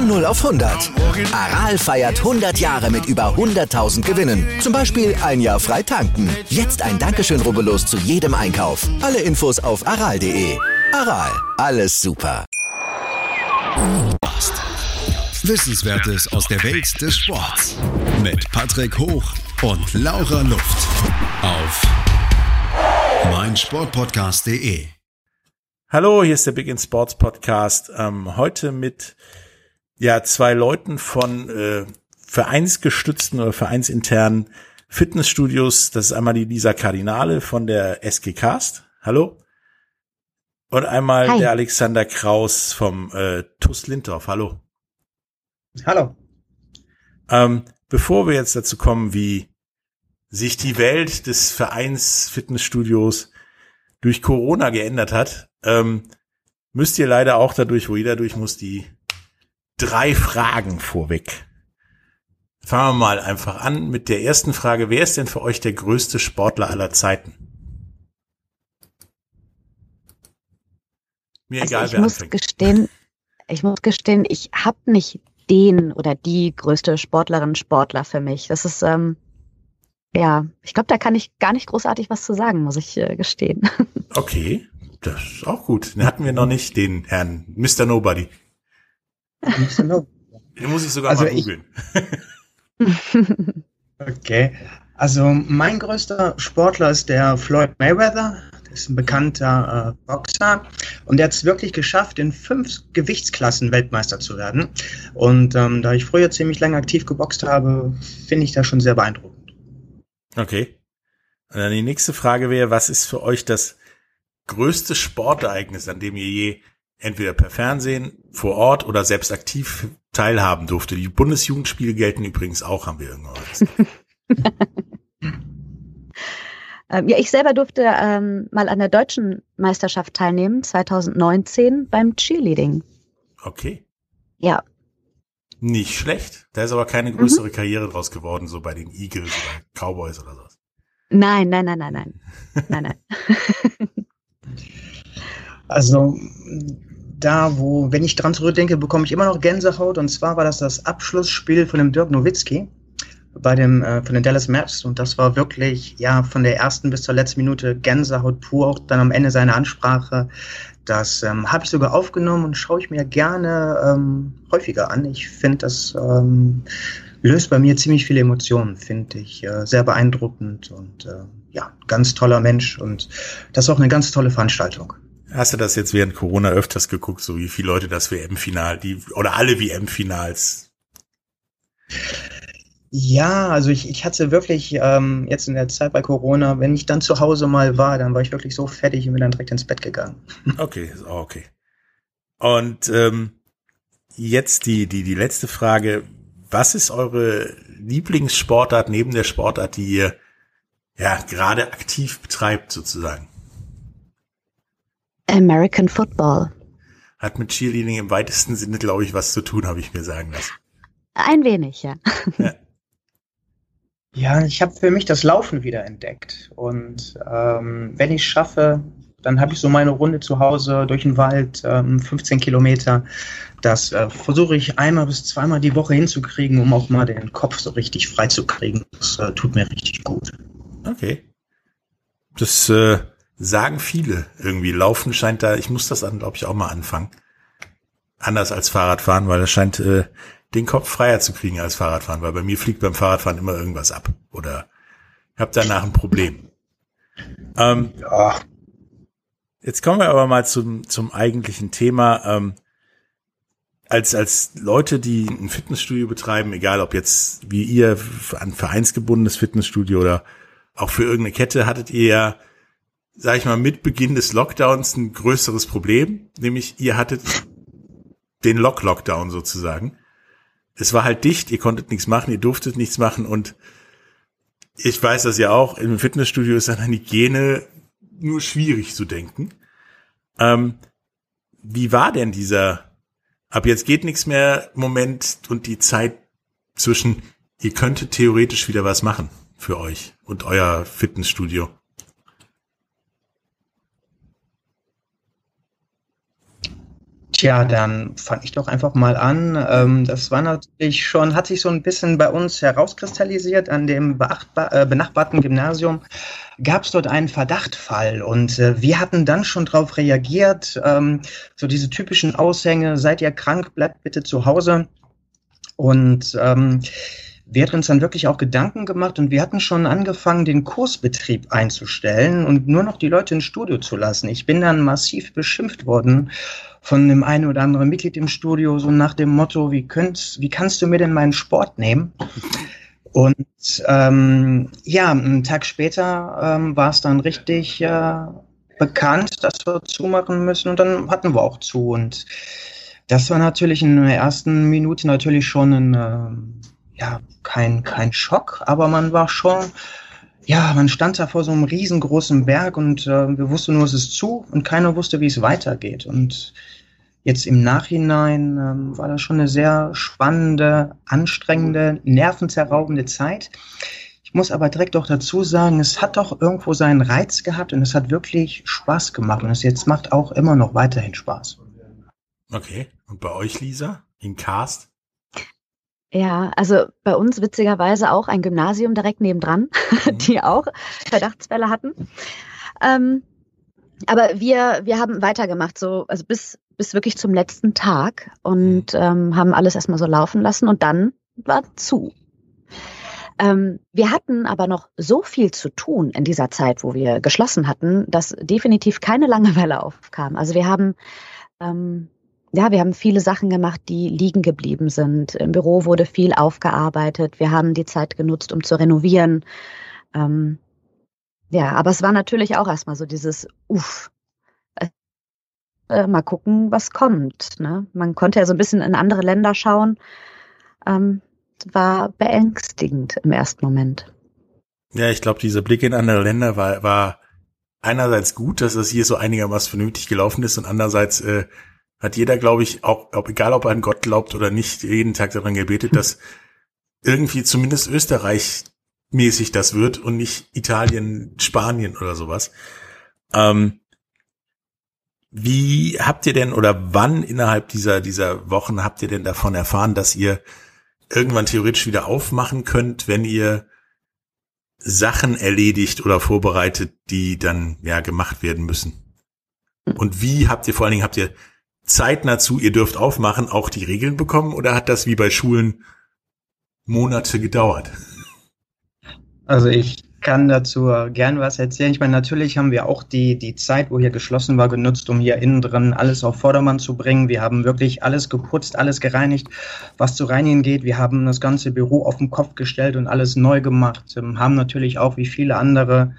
Von 0 auf 100. Aral feiert 100 Jahre mit über 100.000 Gewinnen. Zum Beispiel ein Jahr frei tanken. Jetzt ein Dankeschön, rubbellos zu jedem Einkauf. Alle Infos auf aral.de. Aral, alles super. Wissenswertes aus der Welt des Sports. Mit Patrick Hoch und Laura Luft. Auf meinsportpodcast.de. Hallo, hier ist der Big in Sports Podcast. Ähm, heute mit ja zwei Leuten von äh, vereinsgestützten oder vereinsinternen Fitnessstudios. Das ist einmal die Lisa Kardinale von der SG Cast. Hallo. Und einmal Hi. der Alexander Kraus vom äh, TUS Lindorf. Hallo. Hallo. Ähm, bevor wir jetzt dazu kommen, wie sich die Welt des Vereins Fitnessstudios durch Corona geändert hat, ähm, müsst ihr leider auch dadurch, wo jeder durch muss, die drei Fragen vorweg. Fangen wir mal einfach an mit der ersten Frage. Wer ist denn für euch der größte Sportler aller Zeiten? Mir Also egal, ich wer muss anfängt. gestehen, ich muss gestehen, ich habe nicht den oder die größte Sportlerin, Sportler für mich. Das ist, ähm, ja, ich glaube, da kann ich gar nicht großartig was zu sagen, muss ich äh, gestehen. Okay, das ist auch gut. Den hatten wir noch nicht, den Herrn Mr. Nobody. Den muss ich sogar Also mal googeln. Okay. Also mein größter Sportler ist der Floyd Mayweather. Der ist ein bekannter äh, Boxer und der hat es wirklich geschafft, in fünf Gewichtsklassen Weltmeister zu werden. Und ähm, da ich früher ziemlich lange aktiv geboxt habe, finde ich das schon sehr beeindruckend. Okay. Und dann die nächste Frage wäre, was ist für euch das größte Sportereignis, an dem ihr je entweder per Fernsehen, vor Ort oder selbst aktiv teilhaben durfte? Die Bundesjugendspiele gelten übrigens auch, haben wir irgendwann gesagt. ähm, ja, ich selber durfte ähm, mal an der deutschen Meisterschaft teilnehmen, 2019 beim Cheerleading. Okay. Ja, Nicht schlecht. Da ist aber keine größere Karriere draus geworden, so bei den Eagles oder Cowboys oder sowas. nein, nein, nein, nein, nein, nein, nein. Also da, wo, wenn ich dran zurückdenke, bekomme ich immer noch Gänsehaut. Und zwar war das das Abschlussspiel von dem Dirk Nowitzki bei dem äh, von den Dallas Maps. Und das war wirklich ja von der ersten bis zur letzten Minute Gänsehaut pur. Auch dann am Ende seine Ansprache. Das ähm, habe ich sogar aufgenommen und schaue ich mir gerne ähm, häufiger an. Ich finde das ähm, löst bei mir ziemlich viele Emotionen finde ich äh, sehr beeindruckend. Und äh, ja ganz toller Mensch. Und das ist auch eine ganz tolle Veranstaltung Hast du das jetzt während Corona öfters geguckt, so wie viele Leute das WM-Final, die, oder alle WM-Finals? Ja, also ich, ich hatte wirklich ähm, jetzt in der Zeit bei Corona, wenn ich dann zu Hause mal war, dann war ich wirklich so fertig und bin dann direkt ins Bett gegangen. Okay, okay. Und ähm, jetzt die, die, die letzte Frage. Was ist eure Lieblingssportart neben der Sportart, die ihr ja gerade aktiv betreibt, sozusagen? American Football. Hat mit Cheerleading im weitesten Sinne, glaube ich, was zu tun, habe ich mir sagen lassen. Ein wenig, ja. Ja, ich habe für mich das Laufen wieder entdeckt. Und ähm, wenn ich schaffe, Dann habe ich so meine Runde zu Hause durch den Wald, ähm, 15 Kilometer. Das äh, versuche ich einmal bis zweimal die Woche hinzukriegen, um auch mal den Kopf so richtig frei zu kriegen. Das äh, tut mir richtig gut. Okay. Das äh, sagen viele irgendwie. Laufen scheint da, ich muss das dann, glaube ich, auch mal anfangen. Anders als Fahrradfahren, weil das scheint äh, den Kopf freier zu kriegen als Fahrradfahren, weil bei mir fliegt beim Fahrradfahren immer irgendwas ab. Oder ich habe danach ein Problem. Ähm, ja. Jetzt kommen wir aber mal zum, zum eigentlichen Thema. Ähm, als, als Leute, die ein Fitnessstudio betreiben, egal ob jetzt wie ihr ein vereinsgebundenes Fitnessstudio oder auch für irgendeine Kette, hattet ihr ja, sag ich mal, mit Beginn des Lockdowns ein größeres Problem, nämlich ihr hattet den Lock-Lockdown sozusagen. Es war halt dicht, ihr konntet nichts machen, ihr durftet nichts machen und ich weiß das ja auch, im Fitnessstudio ist an Hygiene nur schwierig zu denken. Ähm, wie war denn dieser ab jetzt geht nichts mehr Moment und die Zeit zwischen, ihr könntet theoretisch wieder was machen für euch und euer Fitnessstudio? Tja, dann fange ich doch einfach mal an. Ähm, das war natürlich schon, hat sich so ein bisschen bei uns herauskristallisiert. An dem äh, benachbarten Gymnasium gab es dort einen Verdachtfall und äh, wir hatten dann schon darauf reagiert. Ähm, so diese typischen Aushänge, seid ihr krank, bleibt bitte zu Hause. Und ähm, wir hatten uns dann wirklich auch Gedanken gemacht und wir hatten schon angefangen, den Kursbetrieb einzustellen und nur noch die Leute ins Studio zu lassen. Ich bin dann massiv beschimpft worden von dem einen oder anderen Mitglied im Studio, so nach dem Motto, wie, könnt, wie kannst du mir denn meinen Sport nehmen? Und ähm, ja, einen Tag später ähm, war es dann richtig äh, bekannt, dass wir zumachen müssen und dann hatten wir auch zu. Und das war natürlich in der ersten Minute natürlich schon ein, äh, ja, kein, kein Schock, aber man war schon, ja, man stand da vor so einem riesengroßen Berg und äh, wir wussten nur, es ist zu und keiner wusste, wie es weitergeht. Und jetzt im Nachhinein ähm, war das schon eine sehr spannende, anstrengende, nervenzerraubende Zeit. Ich muss aber direkt auch dazu sagen, es hat doch irgendwo seinen Reiz gehabt und es hat wirklich Spaß gemacht und es jetzt macht auch immer noch weiterhin Spaß. Okay. Und bei euch, Lisa, in Cast? Ja, also bei uns witzigerweise auch ein Gymnasium direkt nebendran, mhm. die auch Verdachtsfälle hatten. Ähm, aber wir, wir haben weitergemacht, so, also bis, bis wirklich zum letzten Tag und mhm. ähm, haben alles erstmal so laufen lassen und dann war zu. Ähm, wir hatten aber noch so viel zu tun in dieser Zeit, wo wir geschlossen hatten, dass definitiv keine Langeweile aufkam. Also wir haben ähm, ja, wir haben viele Sachen gemacht, die liegen geblieben sind. Im Büro wurde viel aufgearbeitet. Wir haben die Zeit genutzt, um zu renovieren. Ähm, ja, aber es war natürlich auch erstmal so dieses Uff. Äh, mal gucken, was kommt. Ne? Man konnte ja so ein bisschen in andere Länder schauen. Ähm, war beängstigend im ersten Moment. Ja, ich glaube, dieser Blick in andere Länder war, war einerseits gut, dass das hier so einigermaßen vernünftig gelaufen ist und andererseits äh, hat jeder, glaube ich, auch, ob, egal ob er an Gott glaubt oder nicht, jeden Tag daran gebetet, dass irgendwie zumindest Österreich mäßig das wird und nicht Italien, Spanien oder sowas. Ähm, wie habt ihr denn oder wann innerhalb dieser, dieser Wochen habt ihr denn davon erfahren, dass ihr irgendwann theoretisch wieder aufmachen könnt, wenn ihr Sachen erledigt oder vorbereitet, die dann ja gemacht werden müssen? Und wie habt ihr vor allen Dingen, habt ihr zeitnah zu, ihr dürft aufmachen, auch die Regeln bekommen oder hat das wie bei Schulen Monate gedauert? Also ich kann dazu gern was erzählen. Ich meine, natürlich haben wir auch die, die Zeit, wo hier geschlossen war, genutzt, um hier innen drin alles auf Vordermann zu bringen. Wir haben wirklich alles geputzt, alles gereinigt, was zu reinigen geht. Wir haben das ganze Büro auf den Kopf gestellt und alles neu gemacht. Ähm, haben natürlich auch wie viele andere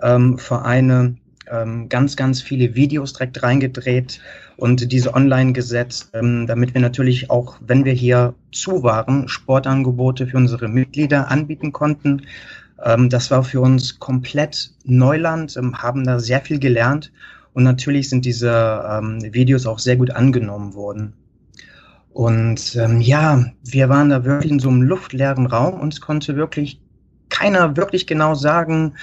ähm, Vereine ähm, ganz, ganz viele Videos direkt reingedreht und diese online gesetzt, ähm, damit wir natürlich auch, wenn wir hier zu waren, Sportangebote für unsere Mitglieder anbieten konnten. Ähm, das war für uns komplett Neuland, ähm, haben da sehr viel gelernt und natürlich sind diese ähm, Videos auch sehr gut angenommen worden. Und ähm, ja, wir waren da wirklich in so einem luftleeren Raum und es konnte wirklich keiner wirklich genau sagen,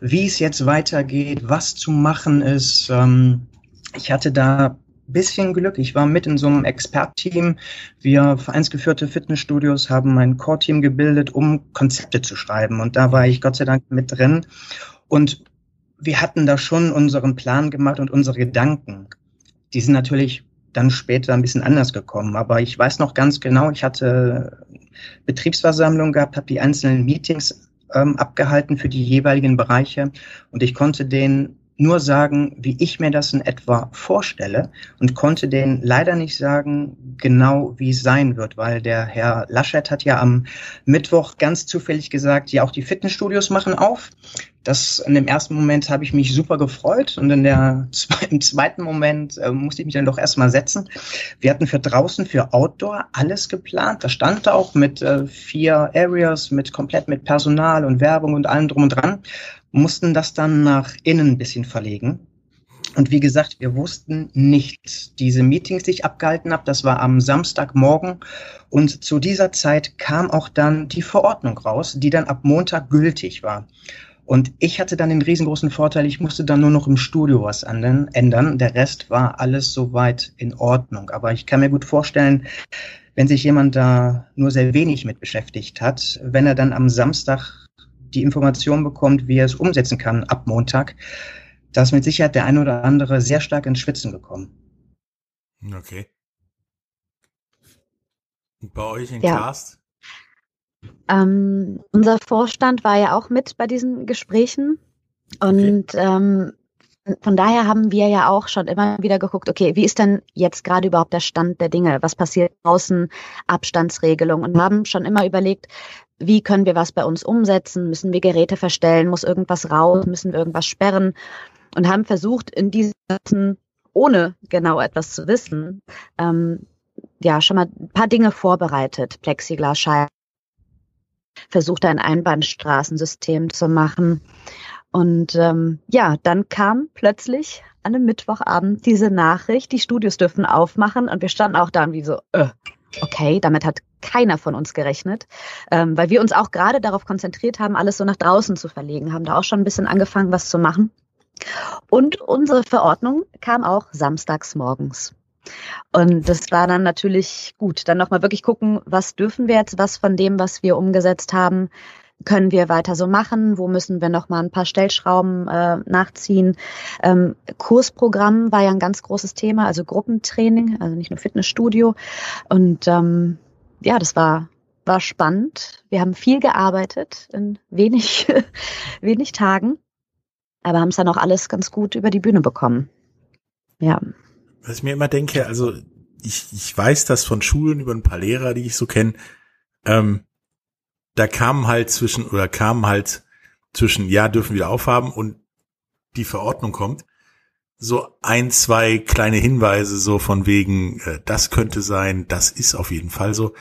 wie es jetzt weitergeht, was zu machen ist. Ähm, ich hatte da bisschen Glück. Ich war mit in so einem Expertteam. Wir vereinsgeführte Fitnessstudios haben ein Core-Team gebildet, um Konzepte zu schreiben. Und da war ich Gott sei Dank mit drin. Und wir hatten da schon unseren Plan gemacht und unsere Gedanken. Die sind natürlich dann später ein bisschen anders gekommen. Aber ich weiß noch ganz genau, ich hatte Betriebsversammlung gehabt, habe die einzelnen Meetings ähm, abgehalten für die jeweiligen Bereiche und ich konnte den nur sagen, wie ich mir das in etwa vorstelle und konnte denen leider nicht sagen, genau wie es sein wird, weil der Herr Laschet hat ja am Mittwoch ganz zufällig gesagt, ja, auch die Fitnessstudios machen auf. Das in dem ersten Moment habe ich mich super gefreut und in der im zweiten Moment äh, musste ich mich dann doch erstmal setzen. Wir hatten für draußen, für Outdoor alles geplant. Da stand auch mit äh, vier Areas, mit komplett mit Personal und Werbung und allem drum und dran mussten das dann nach innen ein bisschen verlegen. Und wie gesagt, wir wussten nicht diese Meetings, die ich abgehalten habe. Das war am Samstagmorgen. Und zu dieser Zeit kam auch dann die Verordnung raus, die dann ab Montag gültig war. Und ich hatte dann den riesengroßen Vorteil, ich musste dann nur noch im Studio was ändern. Der Rest war alles soweit in Ordnung. Aber ich kann mir gut vorstellen, wenn sich jemand da nur sehr wenig mit beschäftigt hat, wenn er dann am Samstag die Information bekommt, wie er es umsetzen kann ab Montag, da ist mit Sicherheit der eine oder andere sehr stark ins Schwitzen gekommen. Okay. Und bei euch in ja. Cast? Ähm, unser Vorstand war ja auch mit bei diesen Gesprächen und okay. ähm, von daher haben wir ja auch schon immer wieder geguckt, okay, wie ist denn jetzt gerade überhaupt der Stand der Dinge? Was passiert draußen? Abstandsregelung und haben schon immer überlegt, wie können wir was bei uns umsetzen? Müssen wir Geräte verstellen? Muss irgendwas raus? Müssen wir irgendwas sperren? Und haben versucht, in diesen, ohne genau etwas zu wissen, ähm, ja, schon mal ein paar Dinge vorbereitet. Plexiglasscheiben, versucht ein Einbahnstraßensystem zu machen. Und ähm, ja, dann kam plötzlich an einem Mittwochabend diese Nachricht, die Studios dürfen aufmachen und wir standen auch da wie so, äh, okay, damit hat keiner von uns gerechnet, ähm, weil wir uns auch gerade darauf konzentriert haben, alles so nach draußen zu verlegen, haben da auch schon ein bisschen angefangen, was zu machen. Und unsere Verordnung kam auch samstags morgens. Und das war dann natürlich gut. Dann nochmal wirklich gucken, was dürfen wir jetzt, was von dem, was wir umgesetzt haben, können wir weiter so machen? Wo müssen wir noch mal ein paar Stellschrauben äh, nachziehen? Ähm, Kursprogramm war ja ein ganz großes Thema, also Gruppentraining, also nicht nur Fitnessstudio. Und ähm, ja, das war war spannend. Wir haben viel gearbeitet in wenig wenig Tagen, aber haben es dann auch alles ganz gut über die Bühne bekommen. Ja. Was ich mir immer denke, also ich, ich weiß das von Schulen über ein paar Lehrer, die ich so kenne, ähm, da kamen halt zwischen, oder kamen halt zwischen, ja, dürfen wir aufhaben und die Verordnung kommt, so ein, zwei kleine Hinweise so von wegen, äh, das könnte sein, das ist auf jeden Fall so.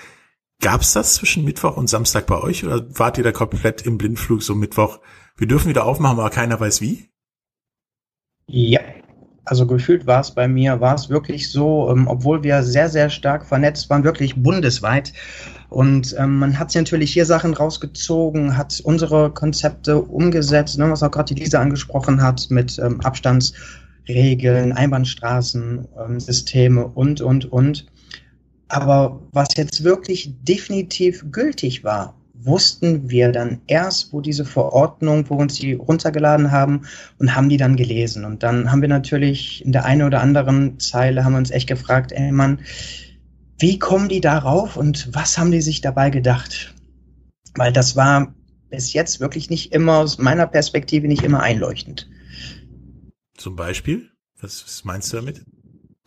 Gab's das zwischen Mittwoch und Samstag bei euch oder wart ihr da komplett im Blindflug so Mittwoch? Wir dürfen wieder aufmachen, aber keiner weiß wie? Ja, also gefühlt war es bei mir, war es wirklich so, ähm, obwohl wir sehr, sehr stark vernetzt waren, wirklich bundesweit. Und ähm, man hat sich natürlich hier Sachen rausgezogen, hat unsere Konzepte umgesetzt, ne, was auch gerade die Lisa angesprochen hat, mit ähm, Abstandsregeln, Einbahnstraßen, ähm, Systeme und, und, und. Aber was jetzt wirklich definitiv gültig war, wussten wir dann erst, wo diese Verordnung, wo wir uns die runtergeladen haben und haben die dann gelesen. Und dann haben wir natürlich in der einen oder anderen Zeile haben wir uns echt gefragt, ey Mann, wie kommen die darauf und was haben die sich dabei gedacht? Weil das war bis jetzt wirklich nicht immer, aus meiner Perspektive, nicht immer einleuchtend. Zum Beispiel? Was, was meinst du damit?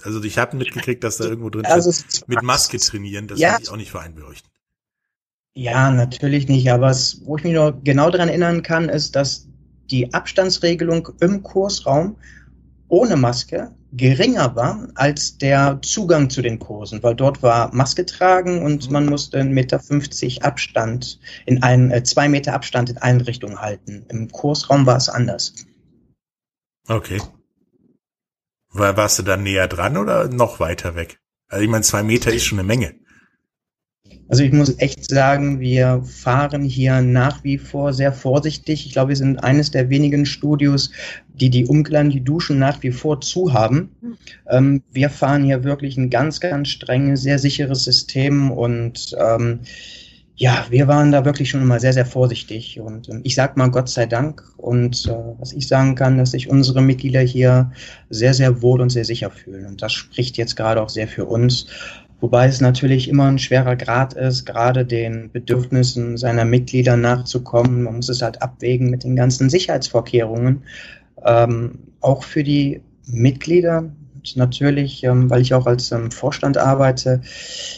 Also ich habe mitgekriegt, dass da irgendwo drin also steht, mit Maske trainieren, das ja, ich auch nicht für einleuchtend. Ja, natürlich nicht. Aber es, wo ich mich noch genau daran erinnern kann, ist, dass die Abstandsregelung im Kursraum ohne Maske geringer war als der Zugang zu den Kursen, weil dort war Maske tragen und mhm. man musste 1,50 Meter Abstand in einen, äh, zwei Meter Abstand in allen Richtungen halten. Im Kursraum war es anders. Okay. War, warst du dann näher dran oder noch weiter weg? Also ich meine, zwei Meter ist schon eine Menge. Also ich muss echt sagen, wir fahren hier nach wie vor sehr vorsichtig. Ich glaube, wir sind eines der wenigen Studios, die die Umkleiden, die Duschen nach wie vor zu haben. Ähm, wir fahren hier wirklich ein ganz, ganz strenges, sehr sicheres System und ähm, ja, wir waren da wirklich schon mal sehr, sehr vorsichtig. Und ähm, ich sag mal Gott sei Dank. Und äh, was ich sagen kann, dass sich unsere Mitglieder hier sehr, sehr wohl und sehr sicher fühlen. Und das spricht jetzt gerade auch sehr für uns. Wobei es natürlich immer ein schwerer Grad ist, gerade den Bedürfnissen seiner Mitglieder nachzukommen. Man muss es halt abwägen mit den ganzen Sicherheitsvorkehrungen. Ähm, auch für die Mitglieder natürlich, ähm, weil ich auch als ähm, Vorstand arbeite,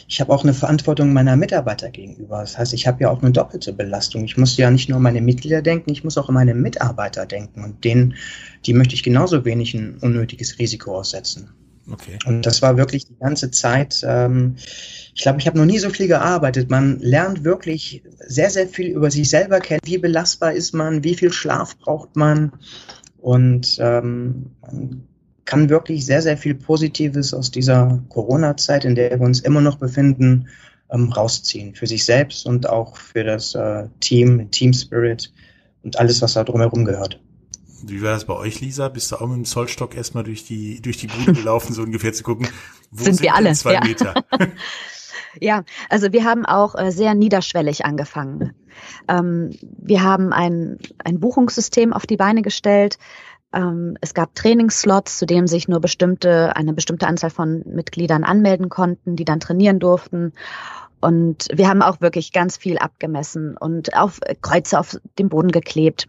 ich habe auch eine Verantwortung meiner Mitarbeiter gegenüber. Das heißt, ich habe ja auch eine doppelte Belastung. Ich muss ja nicht nur an meine Mitglieder denken, ich muss auch an meine Mitarbeiter denken. Und denen, die möchte ich genauso wenig ein unnötiges Risiko aussetzen. Okay. Und das war wirklich die ganze Zeit. Ähm, ich glaube, ich habe noch nie so viel gearbeitet. Man lernt wirklich sehr, sehr viel über sich selber kennen. Wie belastbar ist man? Wie viel Schlaf braucht man? Und ähm, man kann wirklich sehr, sehr viel Positives aus dieser Corona-Zeit, in der wir uns immer noch befinden, ähm, rausziehen. Für sich selbst und auch für das äh, Team, Team Spirit und alles, was da drumherum gehört. Wie war das bei euch, Lisa? Bist du auch mit dem Zollstock erstmal durch die, durch die Bude gelaufen, so ungefähr zu gucken, wo sind, sind wir alle? zwei ja. Meter? ja, also wir haben auch äh, sehr niederschwellig angefangen. Ähm, wir haben ein, ein Buchungssystem auf die Beine gestellt. Ähm, es gab Trainingsslots, zu dem sich nur bestimmte, eine bestimmte Anzahl von Mitgliedern anmelden konnten, die dann trainieren durften. Und wir haben auch wirklich ganz viel abgemessen und auf Kreuze auf dem Boden geklebt.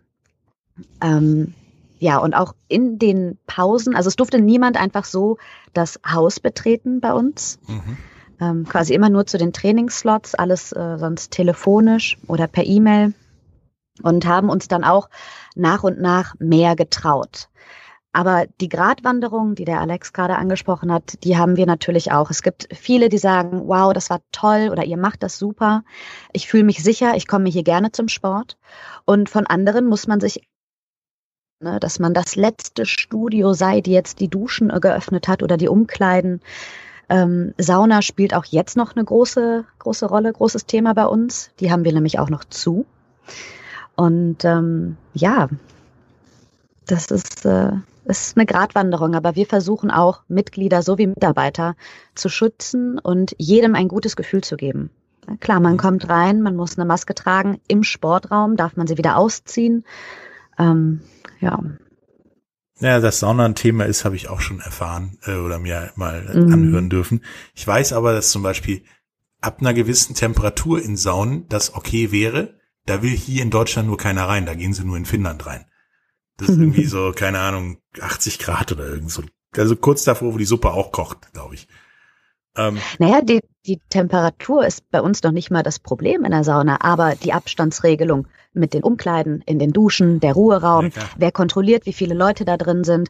Ähm, ja, und auch in den Pausen, also es durfte niemand einfach so das Haus betreten bei uns. Mhm. Ähm, quasi immer nur zu den Trainingsslots, alles äh, sonst telefonisch oder per E-Mail. Und haben uns dann auch nach und nach mehr getraut. Aber die Gratwanderung, die der Alex gerade angesprochen hat, die haben wir natürlich auch. Es gibt viele, die sagen, wow, das war toll oder ihr macht das super. Ich fühle mich sicher, ich komme hier gerne zum Sport. Und von anderen muss man sich ne, dass man das letzte Studio sei, die jetzt die Duschen geöffnet hat oder die Umkleiden. Ähm, Sauna spielt auch jetzt noch eine große, große Rolle, großes Thema bei uns. Die haben wir nämlich auch noch zu. Und ähm, ja, das ist, äh, ist eine Gratwanderung, aber wir versuchen auch Mitglieder sowie Mitarbeiter zu schützen und jedem ein gutes Gefühl zu geben. Klar, man kommt rein, man muss eine Maske tragen. Im Sportraum darf man sie wieder ausziehen. Ähm, ja. Ja, dass Sauna ein Thema ist, habe ich auch schon erfahren äh, oder mir mal mhm. anhören dürfen. Ich weiß aber, dass zum Beispiel ab einer gewissen Temperatur in Saunen das okay wäre. Da will hier in Deutschland nur keiner rein, da gehen sie nur in Finnland rein. Das ist irgendwie so, keine Ahnung, 80 Grad oder irgend so. Also kurz davor, wo die Suppe auch kocht, glaube ich. Ähm, naja, die, die Temperatur ist bei uns noch nicht mal das Problem in der Sauna, aber die Abstandsregelung mit den Umkleiden, in den Duschen, der Ruheraum, ja, wer kontrolliert, wie viele Leute da drin sind.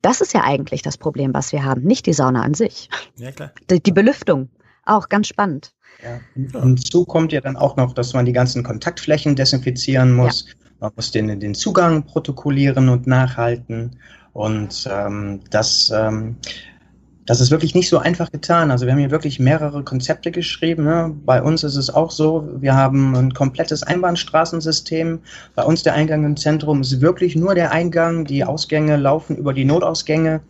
Das ist ja eigentlich das Problem, was wir haben, nicht die Sauna an sich. Ja, klar. Die, die Belüftung, auch ganz spannend. Ja. Hinzu kommt ja dann auch noch, dass man die ganzen Kontaktflächen desinfizieren muss. Ja. Man muss den, den Zugang protokollieren und nachhalten. Und ähm, das ähm, das ist wirklich nicht so einfach getan. Also wir haben hier wirklich mehrere Konzepte geschrieben. Ne? Bei uns ist es auch so, wir haben ein komplettes Einbahnstraßensystem. Bei uns der Eingang im Zentrum ist wirklich nur der Eingang. Die Ausgänge laufen über die Notausgänge.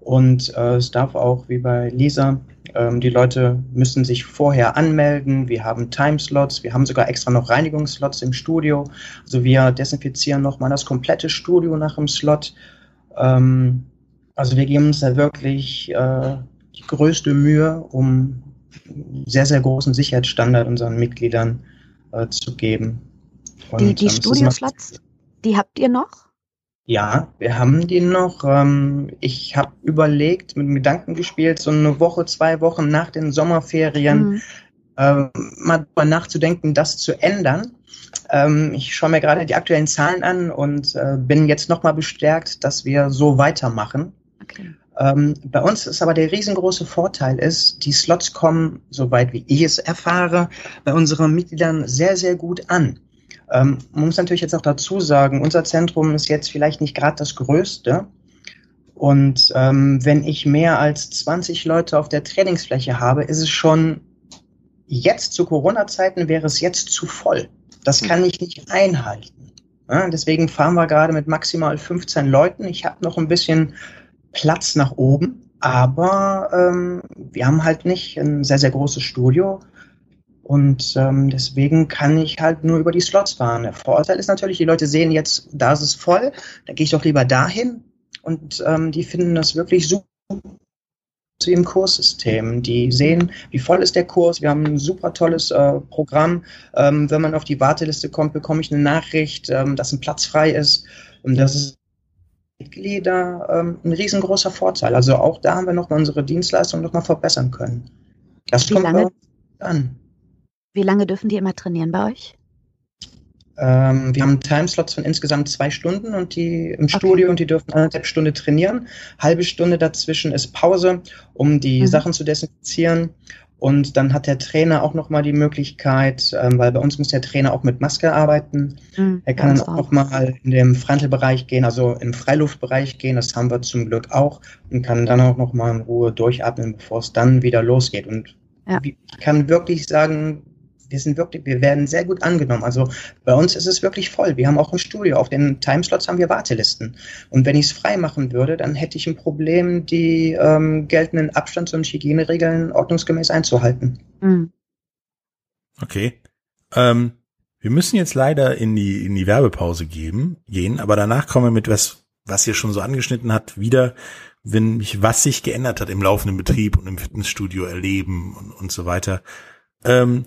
Und äh, es darf auch, wie bei Lisa, ähm, die Leute müssen sich vorher anmelden. Wir haben Timeslots. Wir haben sogar extra noch Reinigungsslots im Studio. Also wir desinfizieren nochmal das komplette Studio nach dem Slot. Ähm, also wir geben uns da wirklich äh, die größte Mühe, um sehr, sehr großen Sicherheitsstandard unseren Mitgliedern äh, zu geben. Und, die die ähm, Studioslots, die habt ihr noch? Ja, wir haben die noch. Ähm, ich habe überlegt, mit dem Gedanken gespielt, so eine Woche, zwei Wochen nach den Sommerferien mhm. äh, mal darüber nachzudenken, das zu ändern. Ähm, ich schaue mir gerade die aktuellen Zahlen an und äh, bin jetzt nochmal bestärkt, dass wir so weitermachen. Ähm, bei uns ist aber der riesengroße Vorteil ist, die Slots kommen, soweit wie ich es erfahre, bei unseren Mitgliedern sehr, sehr gut an. Ähm, man muss natürlich jetzt auch dazu sagen, unser Zentrum ist jetzt vielleicht nicht gerade das größte. Und ähm, wenn ich mehr als 20 Leute auf der Trainingsfläche habe, ist es schon jetzt zu Corona-Zeiten wäre es jetzt zu voll. Das kann ich nicht einhalten. Ja, deswegen fahren wir gerade mit maximal 15 Leuten. Ich habe noch ein bisschen Platz nach oben, aber ähm, wir haben halt nicht ein sehr, sehr großes Studio. Und ähm, deswegen kann ich halt nur über die Slots fahren. Der Vorteil ist natürlich, die Leute sehen jetzt, da ist es voll, da gehe ich doch lieber dahin. Und ähm, die finden das wirklich super zu ihrem Kurssystem. Die sehen, wie voll ist der Kurs. Wir haben ein super tolles äh, Programm. Ähm, wenn man auf die Warteliste kommt, bekomme ich eine Nachricht, ähm, dass ein Platz frei ist. Und das ist Mitglieder ähm, ein riesengroßer Vorteil. Also auch da haben wir noch mal unsere Dienstleistung noch mal verbessern können. Das wie kommt lange, an. Wie lange dürfen die immer trainieren bei euch? Ähm, wir haben Timeslots von insgesamt zwei Stunden und die im okay. Studio und die dürfen anderthalb Stunden trainieren. Halbe Stunde dazwischen ist Pause, um die mhm. Sachen zu desinfizieren. Und dann hat der Trainer auch nochmal die Möglichkeit, ähm, weil bei uns muss der Trainer auch mit Maske arbeiten. Mhm, er kann dann auch nochmal in den Frontalbereich gehen, also im Freiluftbereich gehen. Das haben wir zum Glück auch und kann dann auch nochmal in Ruhe durchatmen, bevor es dann wieder losgeht. Und ja. ich kann wirklich sagen, wir sind wirklich, wir werden sehr gut angenommen. Also bei uns ist es wirklich voll. Wir haben auch ein Studio. Auf den Timeslots haben wir Wartelisten. Und wenn ich es frei machen würde, dann hätte ich ein Problem, die ähm, geltenden Abstands- und Hygieneregeln ordnungsgemäß einzuhalten. Mhm. Okay. Ähm, wir müssen jetzt leider in die, in die Werbepause geben, gehen, aber danach kommen wir mit was, was ihr schon so angeschnitten hat, wieder, wenn mich, was sich geändert hat im laufenden Betrieb und im Fitnessstudio erleben und, und so weiter. Ähm,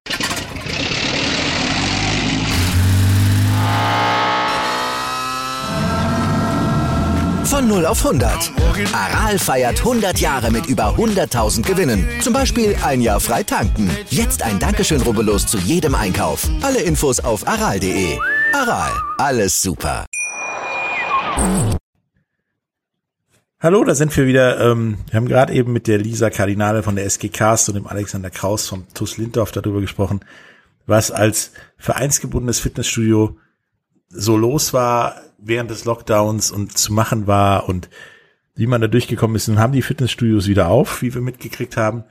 Von 0 auf 100. Aral feiert 100 Jahre mit über 100.000 Gewinnen. Zum Beispiel ein Jahr frei tanken. Jetzt ein Dankeschön, rubbellos zu jedem Einkauf. Alle Infos auf aral.de. Aral, alles super. Hallo, da sind wir wieder. Ähm, wir haben gerade eben mit der Lisa Kardinale von der SG Cast und dem Alexander Kraus vom TUS Lindorf darüber gesprochen, was als vereinsgebundenes Fitnessstudio so los war während des Lockdowns und zu machen war und wie man da durchgekommen ist. Nun haben die Fitnessstudios wieder auf, wie wir mitgekriegt haben,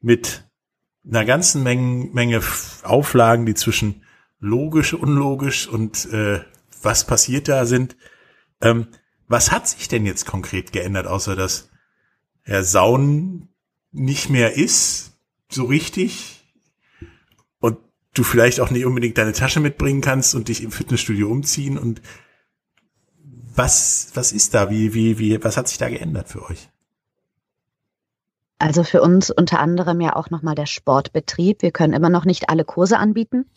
mit einer ganzen Menge, Menge Auflagen, die zwischen logisch, unlogisch und äh, was passiert da sind. Ähm, was hat sich denn jetzt konkret geändert, außer dass Herr Saun nicht mehr ist, so richtig, du vielleicht auch nicht unbedingt deine Tasche mitbringen kannst und dich im Fitnessstudio umziehen und was, was ist da? Wie, wie, wie, was hat sich da geändert für euch? Also für uns unter anderem ja auch nochmal der Sportbetrieb. Wir können immer noch nicht alle Kurse anbieten.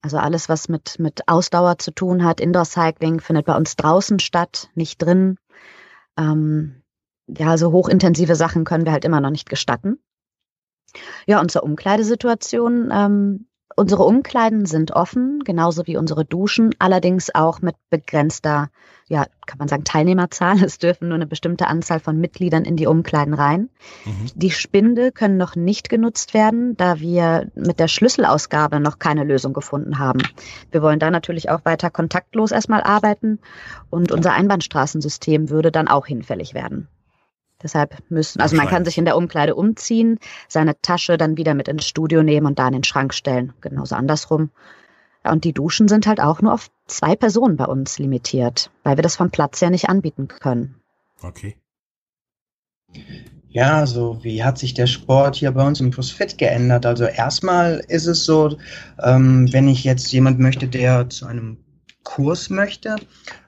Also alles, was mit, mit Ausdauer zu tun hat, Indoor Cycling findet bei uns draußen statt, nicht drin. Ähm, ja, also hochintensive Sachen können wir halt immer noch nicht gestatten. Ja, unsere Umkleidesituation ähm, Unsere Umkleiden sind offen, genauso wie unsere Duschen, allerdings auch mit begrenzter, ja, kann man sagen, Teilnehmerzahl. Es dürfen nur eine bestimmte Anzahl von Mitgliedern in die Umkleiden rein. Mhm. Die Spinde können noch nicht genutzt werden, da wir mit der Schlüsselausgabe noch keine Lösung gefunden haben. Wir wollen da natürlich auch weiter kontaktlos erstmal arbeiten und unser Einbahnstraßensystem würde dann auch hinfällig werden. Deshalb müssen, also man kann sich in der Umkleide umziehen, seine Tasche dann wieder mit ins Studio nehmen und da in den Schrank stellen. Genauso andersrum. Und die Duschen sind halt auch nur auf zwei Personen bei uns limitiert, weil wir das vom Platz ja nicht anbieten können. Okay. Ja, also wie hat sich der Sport hier bei uns im CrossFit geändert? Also erstmal ist es so, ähm, wenn ich jetzt jemand möchte, der zu einem Kurs möchte,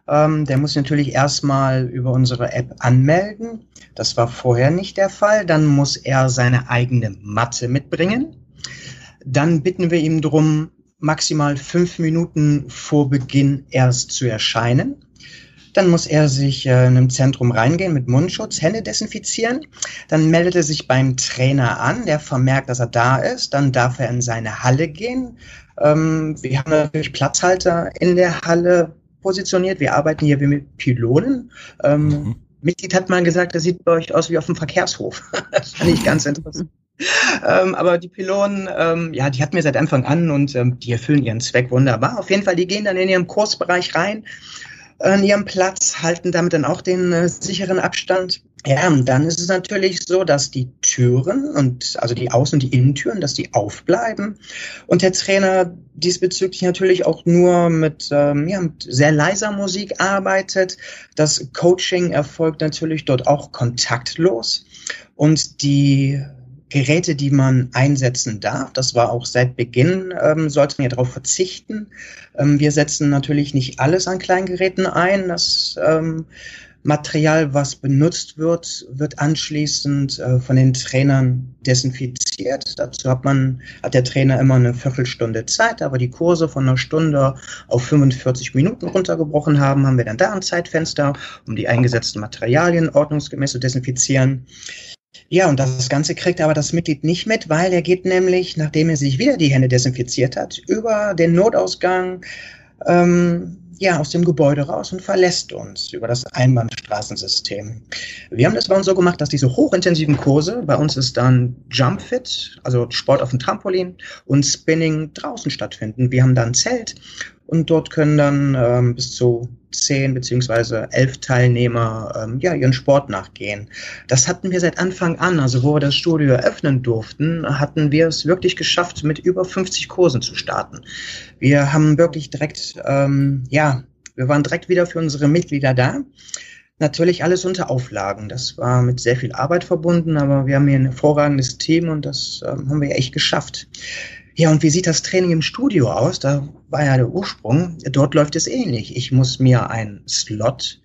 ähm, der muss natürlich erstmal über unsere App anmelden. Das war vorher nicht der Fall. Dann muss er seine eigene Matte mitbringen. Dann bitten wir ihm darum, maximal fünf Minuten vor Beginn erst zu erscheinen. Dann muss er sich äh, in einem Zentrum reingehen mit Mundschutz, Hände desinfizieren. Dann meldet er sich beim Trainer an, der vermerkt, dass er da ist. Dann darf er in seine Halle gehen. Ähm, wir haben natürlich Platzhalter in der Halle positioniert. Wir arbeiten hier wie mit Pylonen. Ähm, mhm. Mitglied hat mal gesagt, das sieht bei euch aus wie auf dem Verkehrshof. das fand ich ganz interessant. ähm, aber die Pylonen, ähm, ja, die hatten wir seit Anfang an und ähm, die erfüllen ihren Zweck wunderbar. Auf jeden Fall, die gehen dann in ihrem Kursbereich rein an ihrem Platz, halten damit dann auch den äh, sicheren Abstand. Ja, und dann ist es natürlich so, dass die Türen und also die Außen- und die Innentüren, dass die aufbleiben und der Trainer diesbezüglich natürlich auch nur mit, ähm, ja, mit sehr leiser Musik arbeitet. Das Coaching erfolgt natürlich dort auch kontaktlos und die Geräte, die man einsetzen darf. Das war auch seit Beginn, ähm, sollte man ja darauf verzichten. Ähm, wir setzen natürlich nicht alles an Kleingeräten ein. Das ähm, Material, was benutzt wird, wird anschließend äh, von den Trainern desinfiziert. Dazu hat man, hat der Trainer immer eine Viertelstunde Zeit, aber die Kurse von einer Stunde auf 45 Minuten runtergebrochen haben, haben wir dann da ein Zeitfenster, um die eingesetzten Materialien ordnungsgemäß zu desinfizieren. Ja, und das Ganze kriegt aber das Mitglied nicht mit, weil er geht nämlich, nachdem er sich wieder die Hände desinfiziert hat, über den Notausgang ähm, ja, aus dem Gebäude raus und verlässt uns über das Einbahnstraßensystem. Wir haben das bei uns so gemacht, dass diese hochintensiven Kurse, bei uns ist dann Jump Fit, also Sport auf dem Trampolin und Spinning draußen stattfinden. Wir haben dann ein Zelt und dort können dann ähm, bis zu zehn beziehungsweise elf Teilnehmer ähm, ja, ihren Sport nachgehen. Das hatten wir seit Anfang an, also wo wir das Studio eröffnen durften, hatten wir es wirklich geschafft, mit über 50 Kursen zu starten. Wir haben wirklich direkt, ähm, ja, wir waren direkt wieder für unsere Mitglieder da. Natürlich alles unter Auflagen. Das war mit sehr viel Arbeit verbunden, aber wir haben hier ein hervorragendes Team und das ähm, haben wir echt geschafft. Ja, und wie sieht das Training im Studio aus? Da war ja der Ursprung. Dort läuft es ähnlich. Ich muss mir einen Slot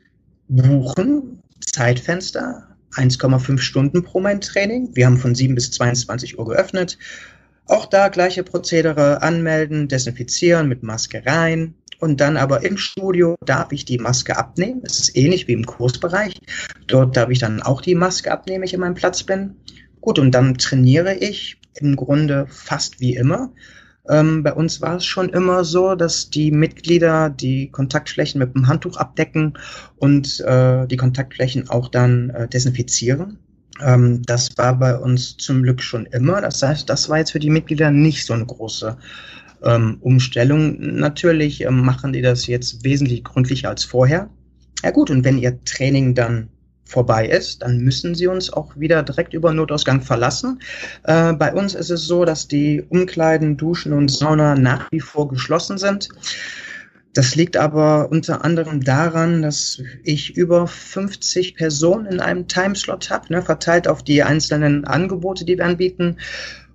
buchen, Zeitfenster, 1,5 Stunden pro mein Training. Wir haben von 7 bis 22 Uhr geöffnet. Auch da gleiche Prozedere, anmelden, desinfizieren, mit Maske rein. Und dann aber im Studio darf ich die Maske abnehmen. Es ist ähnlich wie im Kursbereich. Dort darf ich dann auch die Maske abnehmen, wenn ich in meinem Platz bin. Gut, und dann trainiere ich im Grunde fast wie immer. Ähm, bei uns war es schon immer so, dass die Mitglieder die Kontaktflächen mit dem Handtuch abdecken und äh, die Kontaktflächen auch dann äh, desinfizieren. Ähm, das war bei uns zum Glück schon immer. Das heißt, das war jetzt für die Mitglieder nicht so eine große ähm, Umstellung. Natürlich ähm, machen die das jetzt wesentlich gründlicher als vorher. Ja gut, und wenn ihr Training dann vorbei ist, dann müssen sie uns auch wieder direkt über Notausgang verlassen. Äh, bei uns ist es so, dass die Umkleiden, Duschen und Sauna nach wie vor geschlossen sind. Das liegt aber unter anderem daran, dass ich über 50 Personen in einem Timeslot habe, ne, verteilt auf die einzelnen Angebote, die wir anbieten.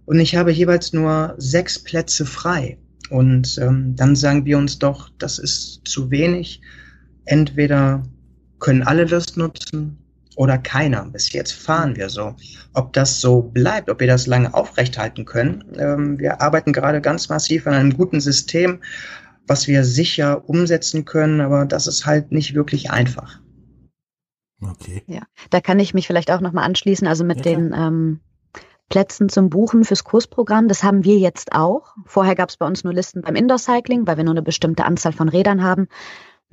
Und ich habe jeweils nur sechs Plätze frei. Und ähm, dann sagen wir uns doch, das ist zu wenig. Entweder können alle das nutzen oder keiner. Bis jetzt fahren wir so. Ob das so bleibt, ob wir das lange aufrechthalten können, ähm, wir arbeiten gerade ganz massiv an einem guten System, was wir sicher umsetzen können, aber das ist halt nicht wirklich einfach. Okay. Ja, da kann ich mich vielleicht auch nochmal anschließen, also mit ja, den ähm, Plätzen zum Buchen fürs Kursprogramm. Das haben wir jetzt auch. Vorher gab es bei uns nur Listen beim Indoor Cycling, weil wir nur eine bestimmte Anzahl von Rädern haben.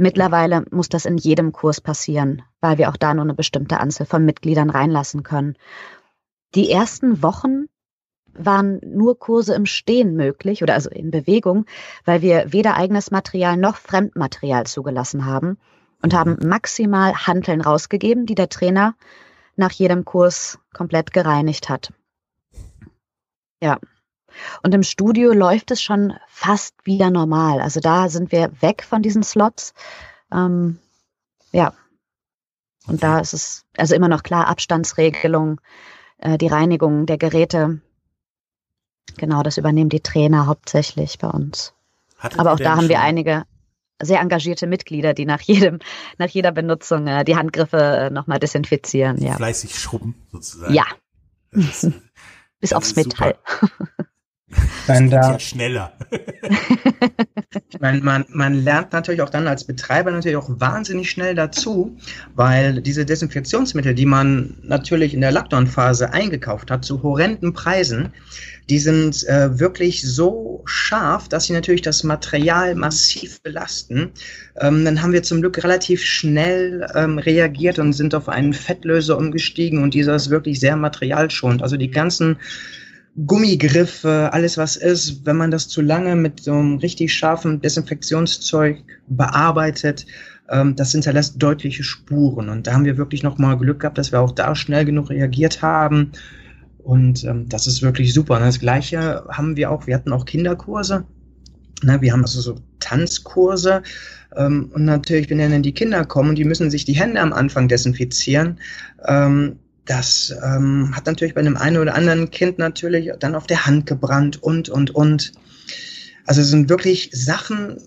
Mittlerweile muss das in jedem Kurs passieren, weil wir auch da nur eine bestimmte Anzahl von Mitgliedern reinlassen können. Die ersten Wochen waren nur Kurse im Stehen möglich oder also in Bewegung, weil wir weder eigenes Material noch Fremdmaterial zugelassen haben und haben maximal Hanteln rausgegeben, die der Trainer nach jedem Kurs komplett gereinigt hat. Ja, und im Studio läuft es schon fast wieder normal. Also da sind wir weg von diesen Slots. Ähm, ja. Und okay. da ist es also immer noch klar Abstandsregelung, äh, die Reinigung der Geräte. Genau, das übernehmen die Trainer hauptsächlich bei uns. Hattet Aber auch da haben wir einige sehr engagierte Mitglieder, die nach jedem, nach jeder Benutzung äh, die Handgriffe äh, nochmal desinfizieren. Ja. Fleißig schrubben sozusagen. Ja. Ist, Bis aufs Metall. Das geht ja schneller. man, man, man lernt natürlich auch dann als Betreiber natürlich auch wahnsinnig schnell dazu, weil diese Desinfektionsmittel, die man natürlich in der Lockdown-Phase eingekauft hat, zu horrenden Preisen, die sind äh, wirklich so scharf, dass sie natürlich das Material massiv belasten. Ähm, dann haben wir zum Glück relativ schnell ähm, reagiert und sind auf einen Fettlöser umgestiegen und dieser ist wirklich sehr materialschonend. Also die ganzen Gummigriffe, alles was ist, wenn man das zu lange mit so einem richtig scharfen Desinfektionszeug bearbeitet, ähm, das hinterlässt deutliche Spuren. Und da haben wir wirklich nochmal Glück gehabt, dass wir auch da schnell genug reagiert haben. Und ähm, das ist wirklich super. Und das gleiche haben wir auch, wir hatten auch Kinderkurse. Ne, wir haben also so Tanzkurse. Ähm, und natürlich, wenn dann die Kinder kommen, die müssen sich die Hände am Anfang desinfizieren. Ähm, das ähm, hat natürlich bei einem einen oder anderen Kind natürlich dann auf der Hand gebrannt und, und, und. Also es sind wirklich Sachen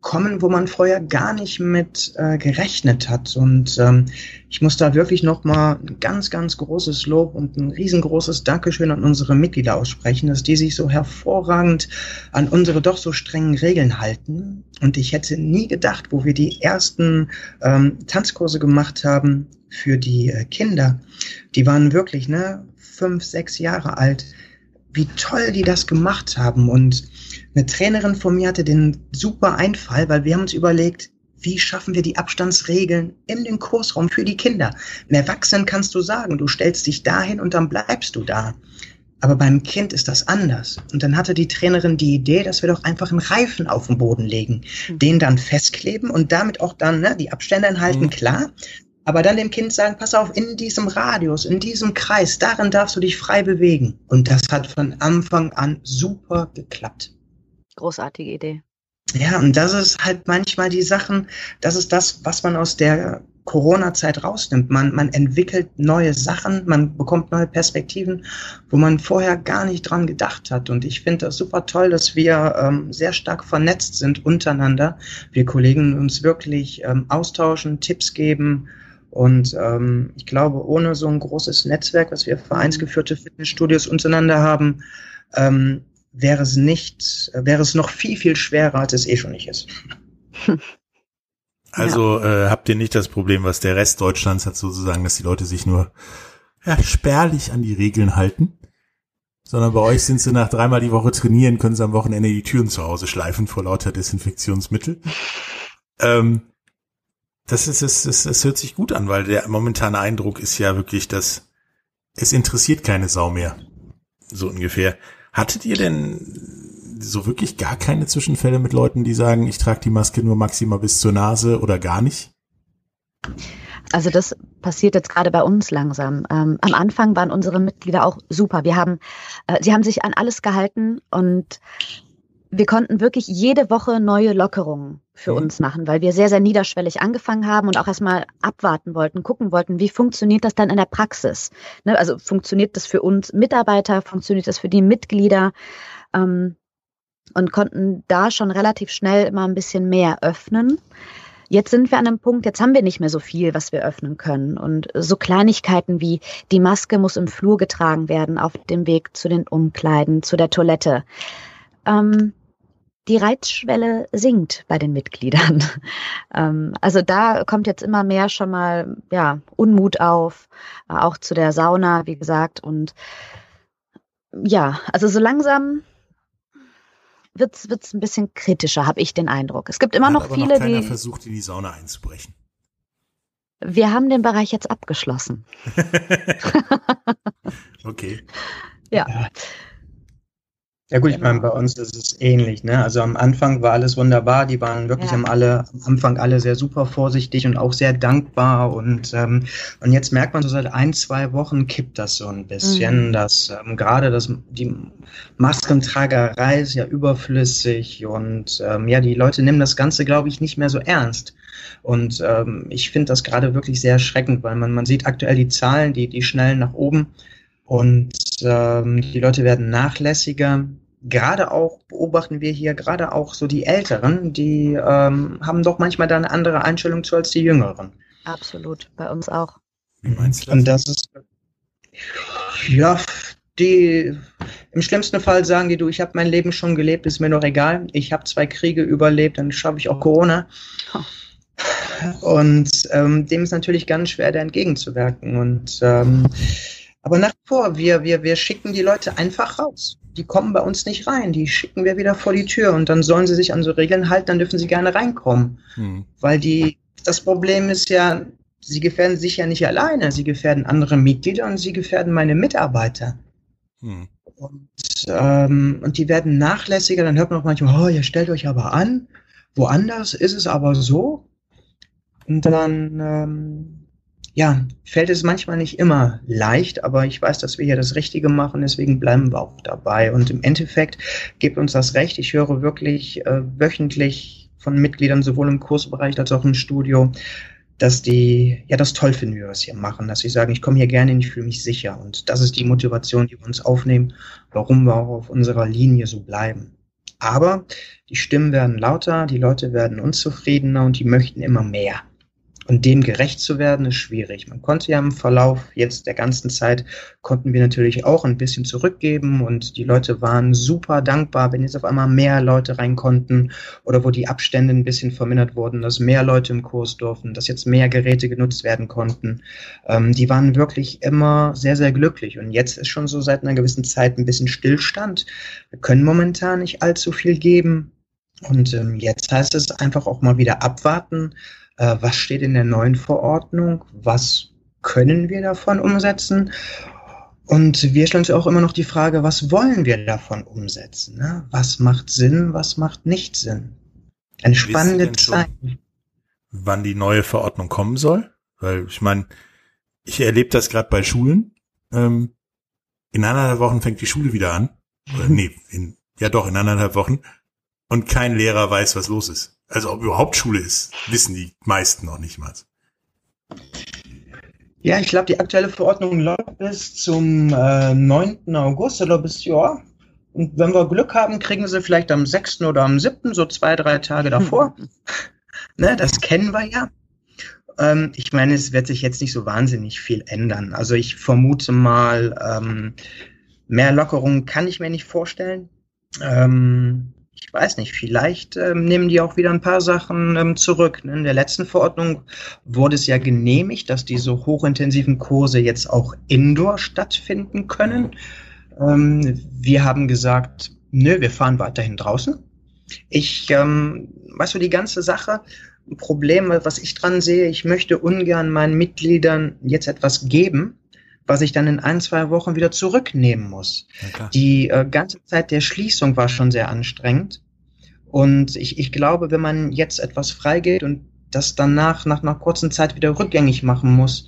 kommen, wo man vorher gar nicht mit äh, gerechnet hat. Und ähm, ich muss da wirklich nochmal ein ganz, ganz großes Lob und ein riesengroßes Dankeschön an unsere Mitglieder aussprechen, dass die sich so hervorragend an unsere doch so strengen Regeln halten. Und ich hätte nie gedacht, wo wir die ersten ähm, Tanzkurse gemacht haben, für die äh, Kinder. Die waren wirklich, ne, fünf, sechs Jahre alt. Wie toll die das gemacht haben. Und eine Trainerin von mir hatte den super Einfall, weil wir haben uns überlegt, wie schaffen wir die Abstandsregeln in den Kursraum für die Kinder? Mehr Erwachsenen kannst du sagen, du stellst dich dahin und dann bleibst du da. Aber beim Kind ist das anders. Und dann hatte die Trainerin die Idee, dass wir doch einfach einen Reifen auf den Boden legen, mhm. den dann festkleben und damit auch dann ne, die Abstände enthalten, mhm. klar aber dann dem Kind sagen, pass auf, in diesem Radius, in diesem Kreis, darin darfst du dich frei bewegen. Und das hat von Anfang an super geklappt. Großartige Idee. Ja, und das ist halt manchmal die Sachen, das ist das, was man aus der Corona-Zeit rausnimmt. Man, man entwickelt neue Sachen, man bekommt neue Perspektiven, wo man vorher gar nicht dran gedacht hat. Und ich finde das super toll, dass wir ähm, sehr stark vernetzt sind untereinander. Wir Kollegen uns wirklich ähm, austauschen, Tipps geben, und ähm, ich glaube, ohne so ein großes Netzwerk, was wir vereinsgeführte Fitnessstudios untereinander haben, ähm, wäre es nicht, wäre es noch viel, viel schwerer, als es eh schon nicht ist. Also ja. äh, habt ihr nicht das Problem, was der Rest Deutschlands hat, sozusagen, dass die Leute sich nur ja, spärlich an die Regeln halten, sondern bei euch sind sie nach dreimal die Woche trainieren, können sie am Wochenende die Türen zu Hause schleifen vor lauter Desinfektionsmittel. Ähm, das ist es, es, es hört sich gut an, weil der momentane Eindruck ist ja wirklich, dass es interessiert keine Sau mehr. So ungefähr. Hattet ihr denn so wirklich gar keine Zwischenfälle mit Leuten, die sagen, ich trage die Maske nur maximal bis zur Nase oder gar nicht? Also das passiert jetzt gerade bei uns langsam. Ähm, am Anfang waren unsere Mitglieder auch super. Wir haben, äh, sie haben sich an alles gehalten und wir konnten wirklich jede Woche neue Lockerungen für mhm. uns machen, weil wir sehr, sehr niederschwellig angefangen haben und auch erstmal abwarten wollten, gucken wollten, wie funktioniert das dann in der Praxis? Ne, also funktioniert das für uns Mitarbeiter, funktioniert das für die Mitglieder? Ähm, und konnten da schon relativ schnell immer ein bisschen mehr öffnen. Jetzt sind wir an einem Punkt, jetzt haben wir nicht mehr so viel, was wir öffnen können. Und so Kleinigkeiten wie die Maske muss im Flur getragen werden auf dem Weg zu den Umkleiden, zu der Toilette. Ähm, die Reizschwelle sinkt bei den Mitgliedern. Ähm, also da kommt jetzt immer mehr schon mal ja, Unmut auf, äh, auch zu der Sauna, wie gesagt. Und ja, also so langsam wird's wird's ein bisschen kritischer, habe ich den Eindruck. Es gibt immer Hat noch aber viele, noch keiner die versucht, in die Sauna einzubrechen. Wir haben den Bereich jetzt abgeschlossen. okay. Ja. Ja gut, ich meine, bei uns ist es ähnlich. Ne? Also am Anfang war alles wunderbar. Die waren wirklich ja. am, alle, am Anfang alle sehr super vorsichtig und auch sehr dankbar. Und, ähm, und jetzt merkt man so seit ein, zwei Wochen kippt das so ein bisschen, mhm. dass ähm, gerade das, die Maskentragerei ist ja überflüssig und ähm, ja, die Leute nehmen das Ganze, glaube ich, nicht mehr so ernst. Und ähm, ich finde das gerade wirklich sehr erschreckend, weil man, man sieht aktuell die Zahlen, die, die schnellen nach oben. Und ähm, die Leute werden nachlässiger. Gerade auch beobachten wir hier gerade auch so die Älteren, die ähm, haben doch manchmal da eine andere Einstellung zu als die Jüngeren. Absolut, bei uns auch. Wie meinst du das? Und das ist ja die im schlimmsten Fall sagen die, du, ich habe mein Leben schon gelebt, ist mir noch egal. Ich habe zwei Kriege überlebt, dann schaffe ich auch Corona. Und ähm, dem ist natürlich ganz schwer, da entgegenzuwirken. Und ähm, aber nach wie vor, wir, wir, wir schicken die Leute einfach raus. Die kommen bei uns nicht rein, die schicken wir wieder vor die Tür und dann sollen sie sich an so Regeln halten, dann dürfen sie gerne reinkommen. Hm. Weil die, das Problem ist ja, sie gefährden sich ja nicht alleine, sie gefährden andere Mitglieder und sie gefährden meine Mitarbeiter. Hm. Und, ähm, und die werden nachlässiger, dann hört man auch manchmal, oh, ihr stellt euch aber an. Woanders ist es aber so. Und dann, ähm, ja, fällt es manchmal nicht immer leicht, aber ich weiß, dass wir hier das Richtige machen, deswegen bleiben wir auch dabei. Und im Endeffekt gibt uns das Recht. Ich höre wirklich äh, wöchentlich von Mitgliedern, sowohl im Kursbereich als auch im Studio, dass die ja das toll finden, wie wir es hier machen, dass sie sagen, ich komme hier gerne hin, ich fühle mich sicher. Und das ist die Motivation, die wir uns aufnehmen, warum wir auch auf unserer Linie so bleiben. Aber die Stimmen werden lauter, die Leute werden unzufriedener und die möchten immer mehr. Und dem gerecht zu werden, ist schwierig. Man konnte ja im Verlauf jetzt der ganzen Zeit, konnten wir natürlich auch ein bisschen zurückgeben und die Leute waren super dankbar, wenn jetzt auf einmal mehr Leute rein konnten oder wo die Abstände ein bisschen vermindert wurden, dass mehr Leute im Kurs durften, dass jetzt mehr Geräte genutzt werden konnten. Ähm, die waren wirklich immer sehr, sehr glücklich. Und jetzt ist schon so seit einer gewissen Zeit ein bisschen Stillstand. Wir können momentan nicht allzu viel geben. Und ähm, jetzt heißt es einfach auch mal wieder abwarten, äh, was steht in der neuen Verordnung, was können wir davon umsetzen. Und wir stellen uns auch immer noch die Frage, was wollen wir davon umsetzen? Ne? Was macht Sinn, was macht nicht Sinn? Eine spannende Zeit. Wann die neue Verordnung kommen soll? Weil ich meine, ich erlebe das gerade bei Schulen. Ähm, in anderthalb Wochen fängt die Schule wieder an. Oder, nee, in, ja doch, in anderthalb Wochen. Und kein Lehrer weiß, was los ist. Also ob überhaupt Schule ist, wissen die meisten noch nicht mal. Ja, ich glaube, die aktuelle Verordnung läuft bis zum äh, 9. August oder bis ja. Und wenn wir Glück haben, kriegen sie vielleicht am 6. oder am 7., so zwei, drei Tage davor. ne, das kennen wir ja. Ähm, ich meine, es wird sich jetzt nicht so wahnsinnig viel ändern. Also ich vermute mal, ähm, mehr Lockerungen kann ich mir nicht vorstellen. Ähm, ich weiß nicht, vielleicht ähm, nehmen die auch wieder ein paar Sachen ähm, zurück. Ne? In der letzten Verordnung wurde es ja genehmigt, dass diese hochintensiven Kurse jetzt auch indoor stattfinden können. Ähm, wir haben gesagt, nö, wir fahren weiterhin draußen. Ich, ähm, weißt du, die ganze Sache, Problem, was ich dran sehe, ich möchte ungern meinen Mitgliedern jetzt etwas geben, was ich dann in ein, zwei Wochen wieder zurücknehmen muss. Die äh, ganze Zeit der Schließung war schon sehr anstrengend. Und ich, ich glaube, wenn man jetzt etwas freigeht und das danach nach einer kurzen Zeit wieder rückgängig machen muss,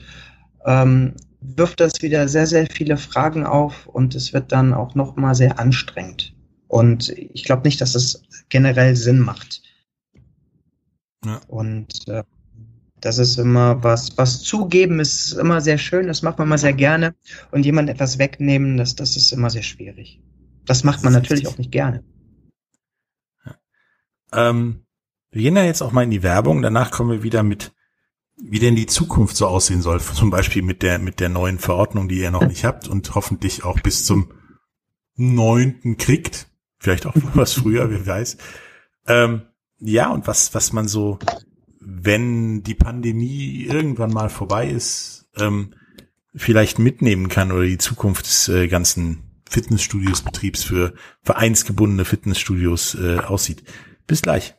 ähm, wirft das wieder sehr, sehr viele Fragen auf und es wird dann auch nochmal sehr anstrengend. Und ich glaube nicht, dass es generell Sinn macht. Ja. Und äh, das ist immer was, was zugeben ist immer sehr schön, das macht man immer sehr gerne. Und jemand etwas wegnehmen, das, das ist immer sehr schwierig. Das macht man natürlich auch nicht gerne. Ja. Ähm, wir gehen ja jetzt auch mal in die Werbung, danach kommen wir wieder mit, wie denn die Zukunft so aussehen soll. Zum Beispiel mit der, mit der neuen Verordnung, die ihr noch nicht habt und hoffentlich auch bis zum neunten kriegt. Vielleicht auch was früher, wer weiß. Ähm, ja, und was, was man so wenn die Pandemie irgendwann mal vorbei ist, ähm, vielleicht mitnehmen kann oder die Zukunft des äh, ganzen Fitnessstudios-Betriebs für vereinsgebundene Fitnessstudios äh, aussieht. Bis gleich.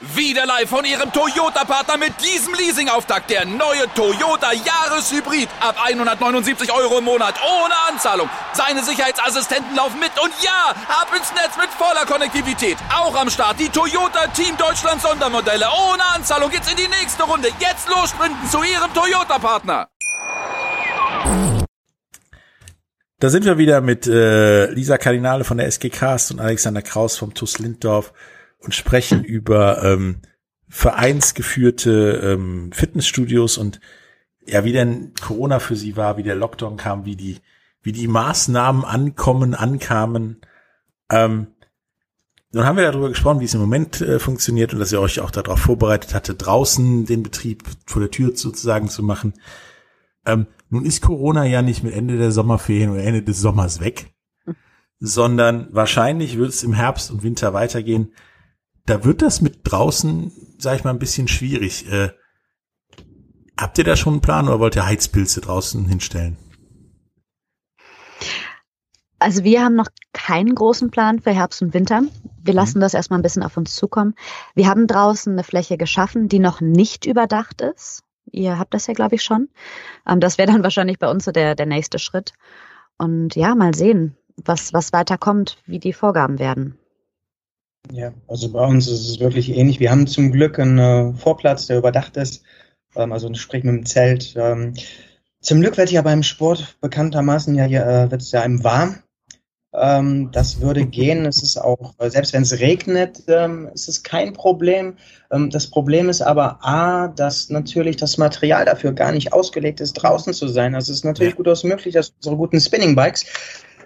Wieder live von Ihrem Toyota-Partner mit diesem Leasing-Auftakt. Der neue Toyota Jahreshybrid. Ab 179 Euro im Monat. Ohne Anzahlung. Seine Sicherheitsassistenten laufen mit. Und ja, ab ins Netz mit voller Konnektivität. Auch am Start die Toyota Team Deutschland Sondermodelle. Ohne Anzahlung geht's in die nächste Runde. Jetzt los sprinten zu Ihrem Toyota-Partner. Da sind wir wieder mit äh, Lisa Kardinale von der SG Cast und Alexander Kraus vom TUS Linddorf und sprechen über ähm, vereinsgeführte ähm, Fitnessstudios und ja, wie denn Corona für sie war, wie der Lockdown kam, wie die, wie die Maßnahmen ankommen, ankamen. Ähm, nun haben wir darüber gesprochen, wie es im Moment äh, funktioniert und dass ihr euch auch darauf vorbereitet hatte, draußen den Betrieb vor der Tür sozusagen zu machen. Ähm, nun ist Corona ja nicht mit Ende der Sommerferien oder Ende des Sommers weg, sondern wahrscheinlich wird es im Herbst und Winter weitergehen. Da wird das mit draußen, sag ich mal, ein bisschen schwierig. Äh, habt ihr da schon einen Plan oder wollt ihr Heizpilze draußen hinstellen? Also wir haben noch keinen großen Plan für Herbst und Winter. Wir lassen mhm. das erstmal ein bisschen auf uns zukommen. Wir haben draußen eine Fläche geschaffen, die noch nicht überdacht ist. Ihr habt das ja, glaube ich, schon. Ähm, das wäre dann wahrscheinlich bei uns so der, der nächste Schritt. Und ja, mal sehen, was, was weiter kommt, wie die Vorgaben werden. Ja, also bei uns ist es wirklich ähnlich. Wir haben zum Glück einen äh, Vorplatz, der überdacht ist, ähm, also sprich mit dem Zelt. Ähm, zum Glück wird ja beim Sport bekanntermaßen ja, äh, wird es ja einem warm. Ähm, das würde gehen. Es ist auch, selbst wenn es regnet, ist es kein Problem. Das Problem ist aber A, dass natürlich das Material dafür gar nicht ausgelegt ist, draußen zu sein. Also es ist natürlich ja. durchaus möglich, dass unsere guten Spinning Bikes,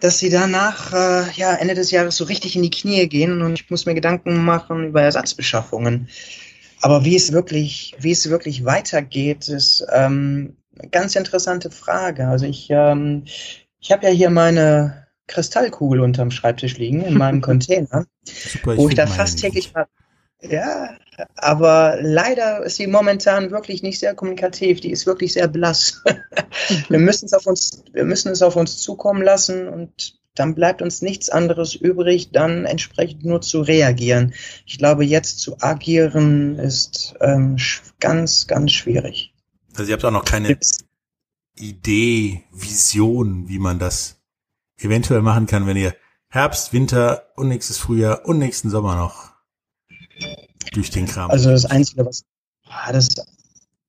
dass sie danach äh, ja, Ende des Jahres so richtig in die Knie gehen und ich muss mir Gedanken machen über Ersatzbeschaffungen. Aber wie es wirklich, wie es wirklich weitergeht, ist ähm, eine ganz interessante Frage. Also ich, ähm, ich habe ja hier meine Kristallkugel unterm Schreibtisch liegen in meinem Container, Super, ich wo ich da fast täglich mal. Ja, aber leider ist sie momentan wirklich nicht sehr kommunikativ. Die ist wirklich sehr blass. wir müssen es auf uns, wir müssen es auf uns zukommen lassen und dann bleibt uns nichts anderes übrig, dann entsprechend nur zu reagieren. Ich glaube, jetzt zu agieren ist ähm, ganz, ganz schwierig. Also ihr habt auch noch keine Idee, Vision, wie man das eventuell machen kann, wenn ihr Herbst, Winter und nächstes Frühjahr und nächsten Sommer noch durch den Kram. Also das Einzige, was ah, das,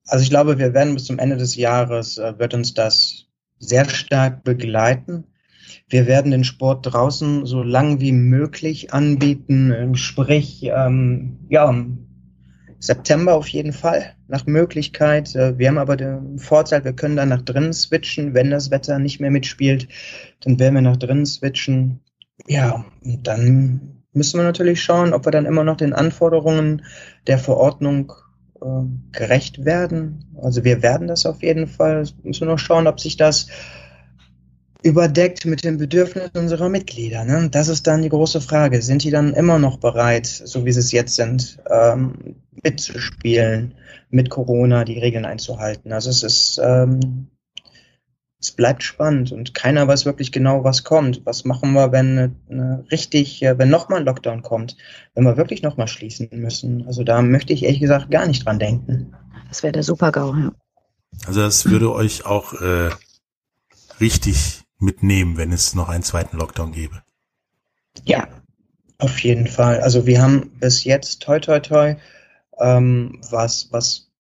also ich glaube, wir werden bis zum Ende des Jahres äh, wird uns das sehr stark begleiten. Wir werden den Sport draußen so lang wie möglich anbieten, ähm, sprich, ähm, ja, September auf jeden Fall, nach Möglichkeit. Äh, wir haben aber den Vorteil, wir können dann nach drinnen switchen, wenn das Wetter nicht mehr mitspielt, dann werden wir nach drinnen switchen. Ja, und dann müssen wir natürlich schauen, ob wir dann immer noch den Anforderungen der Verordnung äh, gerecht werden. Also wir werden das auf jeden Fall. Müssen wir noch schauen, ob sich das überdeckt mit den Bedürfnissen unserer Mitglieder. Ne? Das ist dann die große Frage. Sind die dann immer noch bereit, so wie sie es jetzt sind, ähm, mitzuspielen, mit Corona die Regeln einzuhalten? Also es ist, ähm, es bleibt spannend und keiner weiß wirklich genau, was kommt. Was machen wir, wenn eine, eine richtig, äh, wenn nochmal ein Lockdown kommt, wenn wir wirklich nochmal schließen müssen? Also da möchte ich ehrlich gesagt gar nicht dran denken. Das wäre der Super-GAU, ja. Also das würde euch auch äh, richtig mitnehmen, wenn es noch einen zweiten Lockdown gäbe. Ja, auf jeden Fall. Also wir haben bis jetzt toi toi toi, ähm, was, was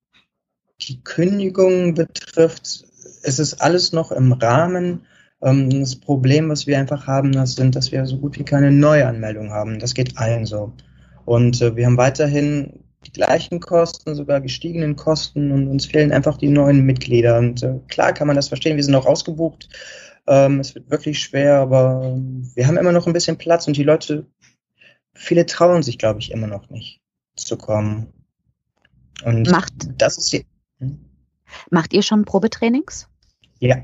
die Kündigung betrifft, ist es alles noch im Rahmen. Ähm, das Problem, was wir einfach haben, das sind, dass wir so gut wie keine Neuanmeldung haben. Das geht allen so. Und äh, wir haben weiterhin die gleichen Kosten, sogar gestiegenen Kosten und uns fehlen einfach die neuen Mitglieder. Und äh, klar kann man das verstehen, wir sind auch ausgebucht ähm, es wird wirklich schwer, aber wir haben immer noch ein bisschen Platz und die Leute, viele trauen sich, glaube ich, immer noch nicht zu kommen. Und macht, das ist die. Hm? Macht ihr schon Probetrainings? Ja,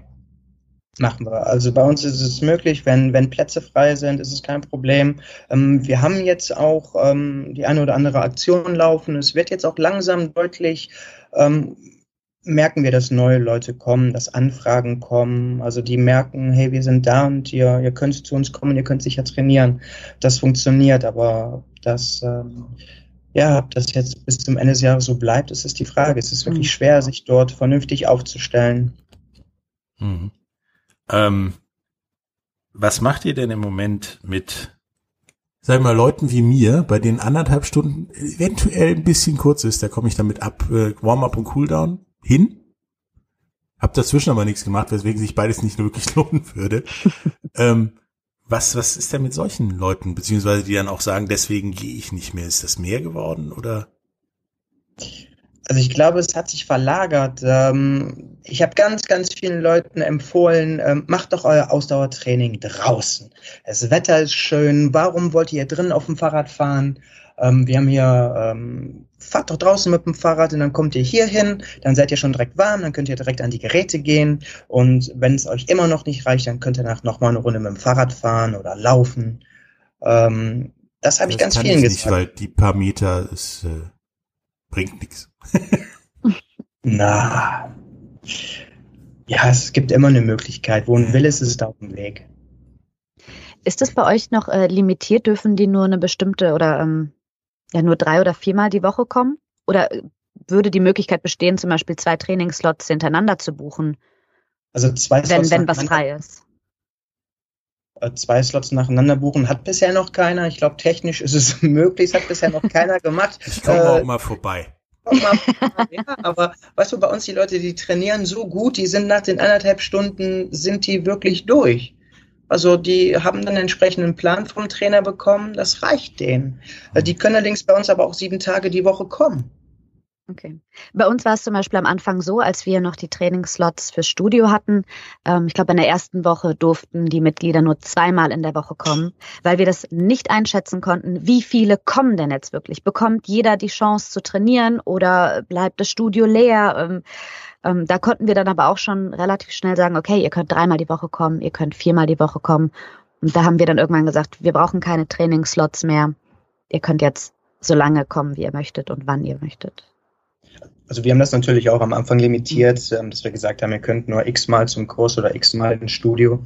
machen wir. Also bei uns ist es möglich, wenn, wenn Plätze frei sind, ist es kein Problem. Ähm, wir haben jetzt auch ähm, die eine oder andere Aktion laufen. Es wird jetzt auch langsam deutlich, ähm, merken wir, dass neue Leute kommen, dass Anfragen kommen. Also die merken, hey, wir sind da und ihr, ihr könnt zu uns kommen, ihr könnt sicher trainieren. Das funktioniert, aber das, ähm, ja, ob das jetzt bis zum Ende des Jahres so bleibt, ist, ist die Frage. Es ist wirklich mhm. schwer, sich dort vernünftig aufzustellen. Mhm. Ähm, was macht ihr denn im Moment mit, sag mal, Leuten wie mir, bei denen anderthalb Stunden eventuell ein bisschen kurz ist, da komme ich damit ab, äh, Warm-up und Cooldown? hin. Hab dazwischen aber nichts gemacht, weswegen sich beides nicht wirklich lohnen würde. ähm, was, was ist denn mit solchen Leuten, beziehungsweise die dann auch sagen, deswegen gehe ich nicht mehr? Ist das mehr geworden oder? Also ich glaube, es hat sich verlagert. Ähm, ich habe ganz, ganz vielen Leuten empfohlen, ähm, macht doch euer Ausdauertraining draußen. Das Wetter ist schön. Warum wollt ihr drin auf dem Fahrrad fahren? ähm, wir haben hier, fahrt doch draußen mit dem Fahrrad und dann kommt ihr hier hin, dann seid ihr schon direkt warm, dann könnt ihr direkt an die Geräte gehen und wenn es euch immer noch nicht reicht, dann könnt ihr nach nochmal eine Runde mit dem Fahrrad fahren oder laufen. Das habe ich ganz vielen gesagt. Nicht, weil die paar Meter ist, äh, bringt nichts. Na, ja, es gibt immer eine Möglichkeit. Wo ein Will ist, ist es da auf dem Weg. Ist es bei euch noch äh, limitiert? Dürfen die nur eine bestimmte oder ähm, ja nur drei oder viermal die Woche kommen? Oder äh, würde die Möglichkeit bestehen, zum Beispiel zwei Trainingslots hintereinander zu buchen? Also zwei Slots wenn, wenn was frei ist. Äh, zwei Slots nacheinander buchen hat bisher noch keiner. Ich glaube, technisch ist es möglich, hat bisher noch keiner gemacht. Ich komme äh, auch mal vorbei. ja, aber weißt du, bei uns die Leute, die trainieren so gut, die sind nach den anderthalb Stunden, sind die wirklich durch. Also die haben dann einen entsprechenden Plan vom Trainer bekommen, das reicht denen. Also die können allerdings bei uns aber auch sieben Tage die Woche kommen. Okay. Bei uns war es zum Beispiel am Anfang so, als wir noch die Trainingsslots fürs Studio hatten. Ähm, ich glaube, in der ersten Woche durften die Mitglieder nur zweimal in der Woche kommen, weil wir das nicht einschätzen konnten, wie viele kommen denn jetzt wirklich. Bekommt jeder die Chance zu trainieren oder bleibt das Studio leer? Ähm, ähm, da konnten wir dann aber auch schon relativ schnell sagen, okay, ihr könnt dreimal die Woche kommen, ihr könnt viermal die Woche kommen. Und da haben wir dann irgendwann gesagt, wir brauchen keine Trainingsslots mehr. Ihr könnt jetzt so lange kommen, wie ihr möchtet und wann ihr möchtet. Also wir haben das natürlich auch am Anfang limitiert, ähm, dass wir gesagt haben, ihr könnt nur x-mal zum Kurs oder x-mal ins Studio.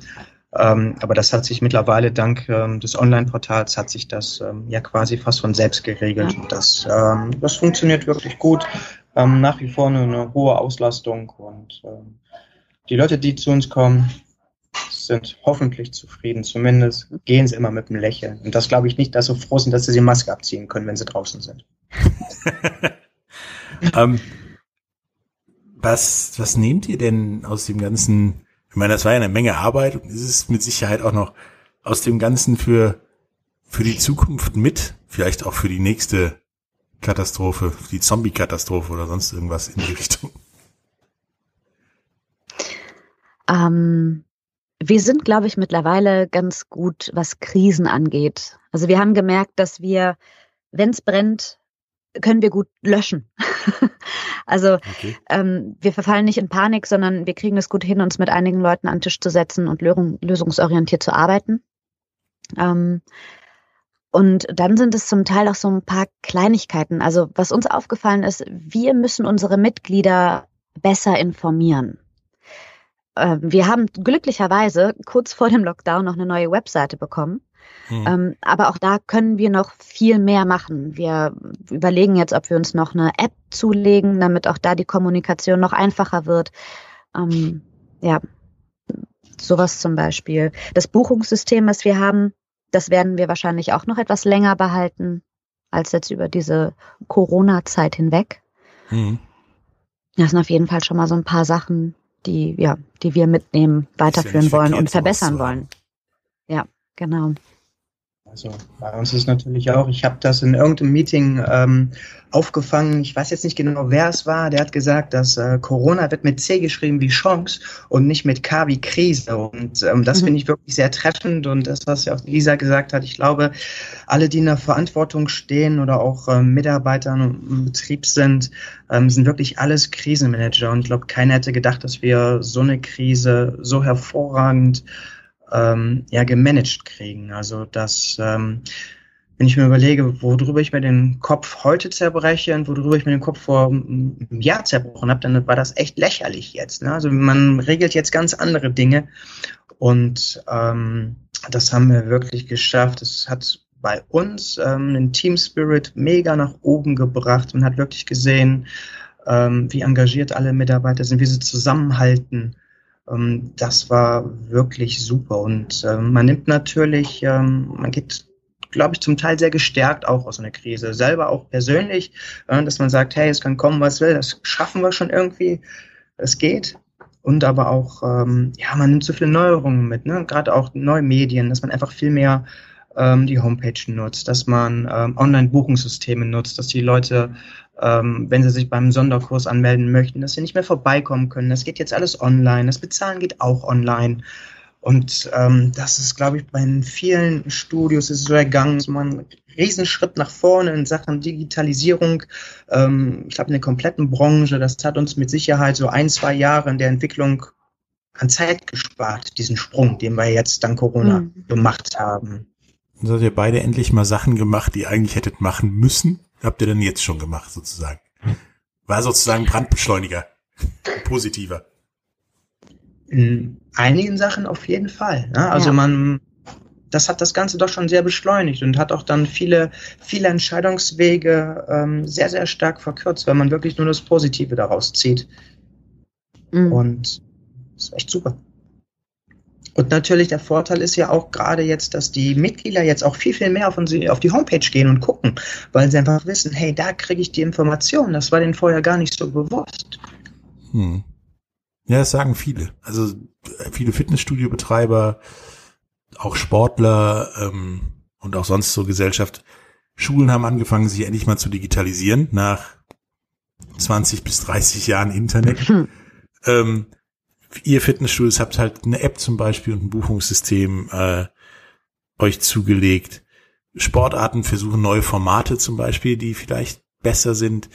Ähm, aber das hat sich mittlerweile dank ähm, des Online-Portals hat sich das ähm, ja quasi fast von selbst geregelt. Und das, ähm, das funktioniert wirklich gut. Ähm, nach wie vor eine, eine hohe Auslastung und die Leute, die zu uns kommen, sind hoffentlich zufrieden. Zumindest gehen sie immer mit einem Lächeln. Und das glaube ich nicht, dass sie froh sind, dass sie die Maske abziehen können, wenn sie draußen sind. ähm, was, was nehmt ihr denn aus dem ganzen, ich meine, das war ja eine Menge Arbeit und ist es mit Sicherheit auch noch aus dem Ganzen für, für die Zukunft mit, vielleicht auch für die nächste Katastrophe, die Zombie-Katastrophe oder sonst irgendwas in die Richtung? Ähm, wir sind, glaube ich, mittlerweile ganz gut, was Krisen angeht. Also wir haben gemerkt, dass wir, wenn es brennt, können wir gut löschen. also okay. ähm, wir verfallen nicht in Panik, sondern wir kriegen es gut hin, uns mit einigen Leuten an den Tisch zu setzen und lösungsorientiert zu arbeiten. Ähm, und dann sind es zum Teil auch so ein paar Kleinigkeiten. Also was uns aufgefallen ist, wir müssen unsere Mitglieder besser informieren. Ähm, wir haben glücklicherweise kurz vor dem Lockdown noch eine neue Webseite bekommen hm. Ähm, aber auch da können wir noch viel mehr machen. Wir überlegen jetzt, ob wir uns noch eine App zulegen, damit auch da die Kommunikation noch einfacher wird. Ähm, ja, sowas zum Beispiel. Das Buchungssystem, was wir haben, das werden wir wahrscheinlich auch noch etwas länger behalten als jetzt über diese Corona-Zeit hinweg. Hm. Das sind auf jeden Fall schon mal so ein paar Sachen, die, ja, die wir mitnehmen, weiterführen ja wollen und verbessern wollen. Ja, genau. Also bei uns ist natürlich auch, ich habe das in irgendeinem Meeting ähm, aufgefangen, ich weiß jetzt nicht genau, wer es war, der hat gesagt, dass äh, Corona wird mit C geschrieben wie Chance und nicht mit K wie Krise. Und ähm, das mhm. finde ich wirklich sehr treffend und das, was ja auch Lisa gesagt hat, ich glaube, alle, die in der Verantwortung stehen oder auch ähm, Mitarbeiter im Betrieb sind, ähm, sind wirklich alles Krisenmanager und ich glaube, keiner hätte gedacht, dass wir so eine Krise so hervorragend ähm, ja gemanagt kriegen. Also das, ähm, wenn ich mir überlege, worüber ich mir den Kopf heute zerbreche und worüber ich mir den Kopf vor einem Jahr zerbrochen habe, dann war das echt lächerlich jetzt. Ne? Also man regelt jetzt ganz andere Dinge und ähm, das haben wir wirklich geschafft. Es hat bei uns ähm, den Team Spirit mega nach oben gebracht und hat wirklich gesehen, ähm, wie engagiert alle Mitarbeiter sind, wie sie zusammenhalten das war wirklich super. Und ähm, man nimmt natürlich, ähm, man geht, glaube ich, zum Teil sehr gestärkt auch aus einer Krise. Selber auch persönlich, äh, dass man sagt, hey, es kann kommen, was will, das schaffen wir schon irgendwie. Es geht. Und aber auch, ähm, ja, man nimmt so viele Neuerungen mit, ne? gerade auch neue Medien, dass man einfach viel mehr ähm, die Homepage nutzt, dass man ähm, Online-Buchungssysteme nutzt, dass die Leute ähm, wenn sie sich beim Sonderkurs anmelden möchten, dass sie nicht mehr vorbeikommen können. Das geht jetzt alles online. Das Bezahlen geht auch online. Und ähm, das ist, glaube ich, bei vielen Studios ist es so ergangen, so man Riesenschritt nach vorne in Sachen Digitalisierung. Ähm, ich glaube, in der kompletten Branche, das hat uns mit Sicherheit so ein, zwei Jahre in der Entwicklung an Zeit gespart, diesen Sprung, den wir jetzt dank Corona mhm. gemacht haben. Dann habt ihr beide endlich mal Sachen gemacht, die ihr eigentlich hättet machen müssen. Habt ihr denn jetzt schon gemacht, sozusagen? War sozusagen Brandbeschleuniger. Positiver. In einigen Sachen auf jeden Fall. Ne? Also ja. man, das hat das Ganze doch schon sehr beschleunigt und hat auch dann viele, viele Entscheidungswege ähm, sehr, sehr stark verkürzt, weil man wirklich nur das Positive daraus zieht. Mhm. Und das ist echt super. Und natürlich der Vorteil ist ja auch gerade jetzt, dass die Mitglieder jetzt auch viel, viel mehr auf, auf die Homepage gehen und gucken, weil sie einfach wissen, hey, da kriege ich die Informationen. Das war denen vorher gar nicht so bewusst. Hm. Ja, das sagen viele. Also viele Fitnessstudio-Betreiber, auch Sportler ähm, und auch sonst so Gesellschaft. Schulen haben angefangen, sich endlich mal zu digitalisieren nach 20 bis 30 Jahren Internet. Hm. Ähm, ihr Fitnessstudios habt halt eine App zum Beispiel und ein Buchungssystem äh, euch zugelegt. Sportarten versuchen neue Formate zum Beispiel, die vielleicht besser sind.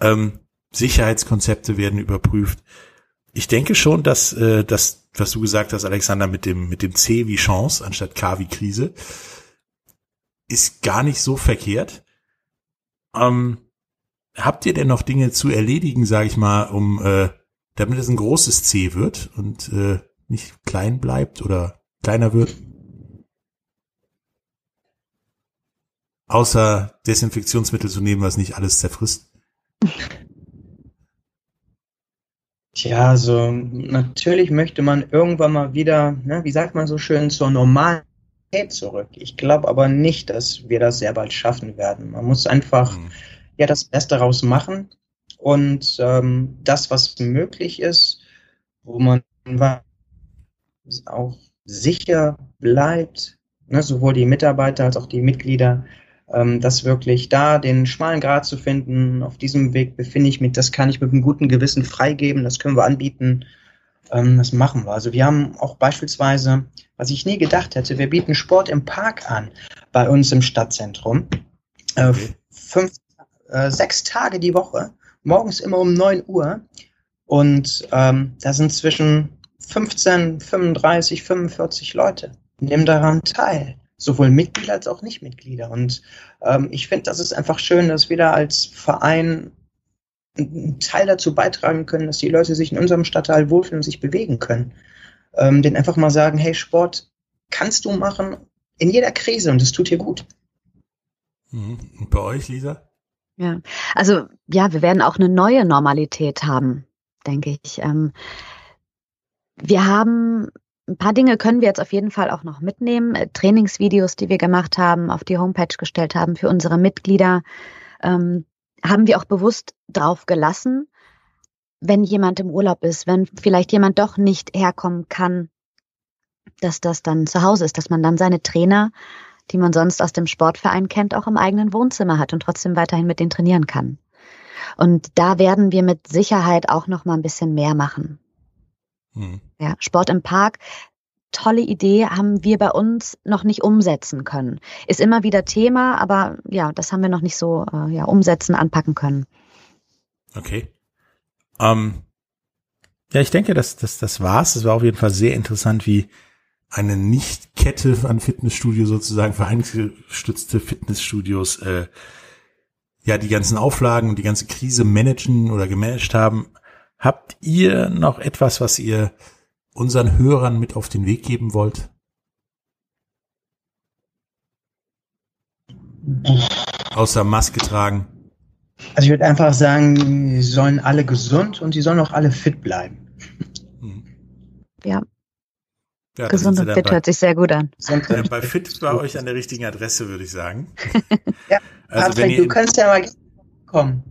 Ähm, Sicherheitskonzepte werden überprüft. Ich denke schon, dass äh, das, was du gesagt hast, Alexander, mit dem mit dem C wie Chance anstatt K wie Krise, ist gar nicht so verkehrt. Ähm, habt ihr denn noch Dinge zu erledigen, sage ich mal, um äh, damit es ein großes C wird und äh, nicht klein bleibt oder kleiner wird. Außer Desinfektionsmittel zu nehmen, was nicht alles zerfrisst. Tja, also natürlich möchte man irgendwann mal wieder, ne, wie sagt man so schön, zur Normalität zurück. Ich glaube aber nicht, dass wir das sehr bald schaffen werden. Man muss einfach hm. ja das Beste daraus machen und ähm, das, was möglich ist, wo man auch sicher bleibt, ne, sowohl die Mitarbeiter als auch die Mitglieder, ähm, das wirklich da den schmalen Grad zu finden. Auf diesem Weg befinde ich mich, das kann ich mit einem guten Gewissen freigeben, das können wir anbieten. Ähm, das machen wir. Also wir haben auch beispielsweise, was ich nie gedacht hätte, wir bieten Sport im Park an bei uns im Stadtzentrum. Äh, fünf, äh, sechs Tage die Woche morgens immer um 9 Uhr. Und ähm, da sind zwischen 15, 35, 45 Leute, nehmen daran teil. Sowohl Mitglieder als auch Nichtmitglieder. Und ähm, ich finde, das ist einfach schön, dass wir da als Verein einen Teil dazu beitragen können, dass die Leute sich in unserem Stadtteil wohlfühlen und sich bewegen können. Ähm, den einfach mal sagen, hey, Sport kannst du machen in jeder Krise und es tut dir gut. Mhm. Und bei euch, Lisa? Ja, also ja, wir werden auch eine neue Normalität haben, denke ich. Ähm, wir haben ein paar Dinge können wir jetzt auf jeden Fall auch noch mitnehmen. Äh, Trainingsvideos, die wir gemacht haben, auf die Homepage gestellt haben für unsere Mitglieder, ähm, haben wir auch bewusst drauf gelassen, wenn jemand im Urlaub ist, wenn vielleicht jemand doch nicht herkommen kann, dass das dann zu Hause ist, dass man dann seine Trainer die man sonst aus dem Sportverein kennt, auch im eigenen Wohnzimmer hat und trotzdem weiterhin mit denen trainieren kann. Und da werden wir mit Sicherheit auch noch mal ein bisschen mehr machen. Hm. Ja, Sport im Park, tolle Idee, haben wir bei uns noch nicht umsetzen können. Ist immer wieder Thema, aber ja, das haben wir noch nicht so äh, ja, umsetzen, anpacken können. Okay. Ähm, ja, ich denke, das, das, das war's. Das war auf jeden Fall sehr interessant, wie eine Nicht-Kette an Fitnessstudio sozusagen, vereinsgestützte Fitnessstudios, äh, ja, die ganzen Auflagen und die ganze Krise managen oder gemanagt haben. Habt ihr noch etwas, was ihr unseren Hörern mit auf den Weg geben wollt? Außer Maske tragen. Also ich würde einfach sagen, sie sollen alle gesund und sie sollen auch alle fit bleiben. Ja, ja, Gesund und fit bei, hört sich sehr gut an. Ja, bei Fit bei euch an der richtigen Adresse, würde ich sagen. ja, also Patrick, wenn ihr, du kannst ja mal kommen.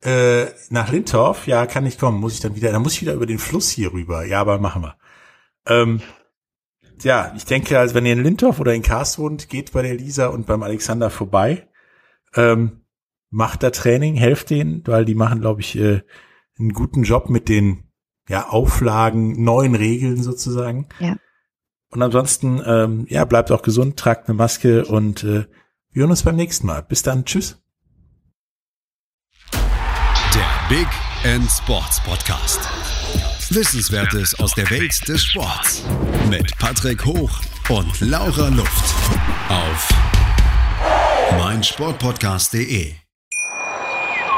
Äh, nach Lindorf, ja, kann ich kommen. Muss ich dann wieder, dann muss ich wieder über den Fluss hier rüber. Ja, aber machen wir. Ähm, ja, ich denke, also wenn ihr in Lindorf oder in Karst wohnt, geht bei der Lisa und beim Alexander vorbei. Ähm, macht da Training, helft denen, weil die machen, glaube ich, äh, einen guten Job mit den ja, Auflagen, neuen Regeln sozusagen. Ja. Und ansonsten, ähm, ja, bleibt auch gesund, tragt eine Maske und äh, wir hören uns beim nächsten Mal. Bis dann, tschüss. Der Big End Sports Podcast. Wissenswertes aus der Welt des Sports. Mit Patrick Hoch und Laura Luft. Auf meinsportpodcast.de.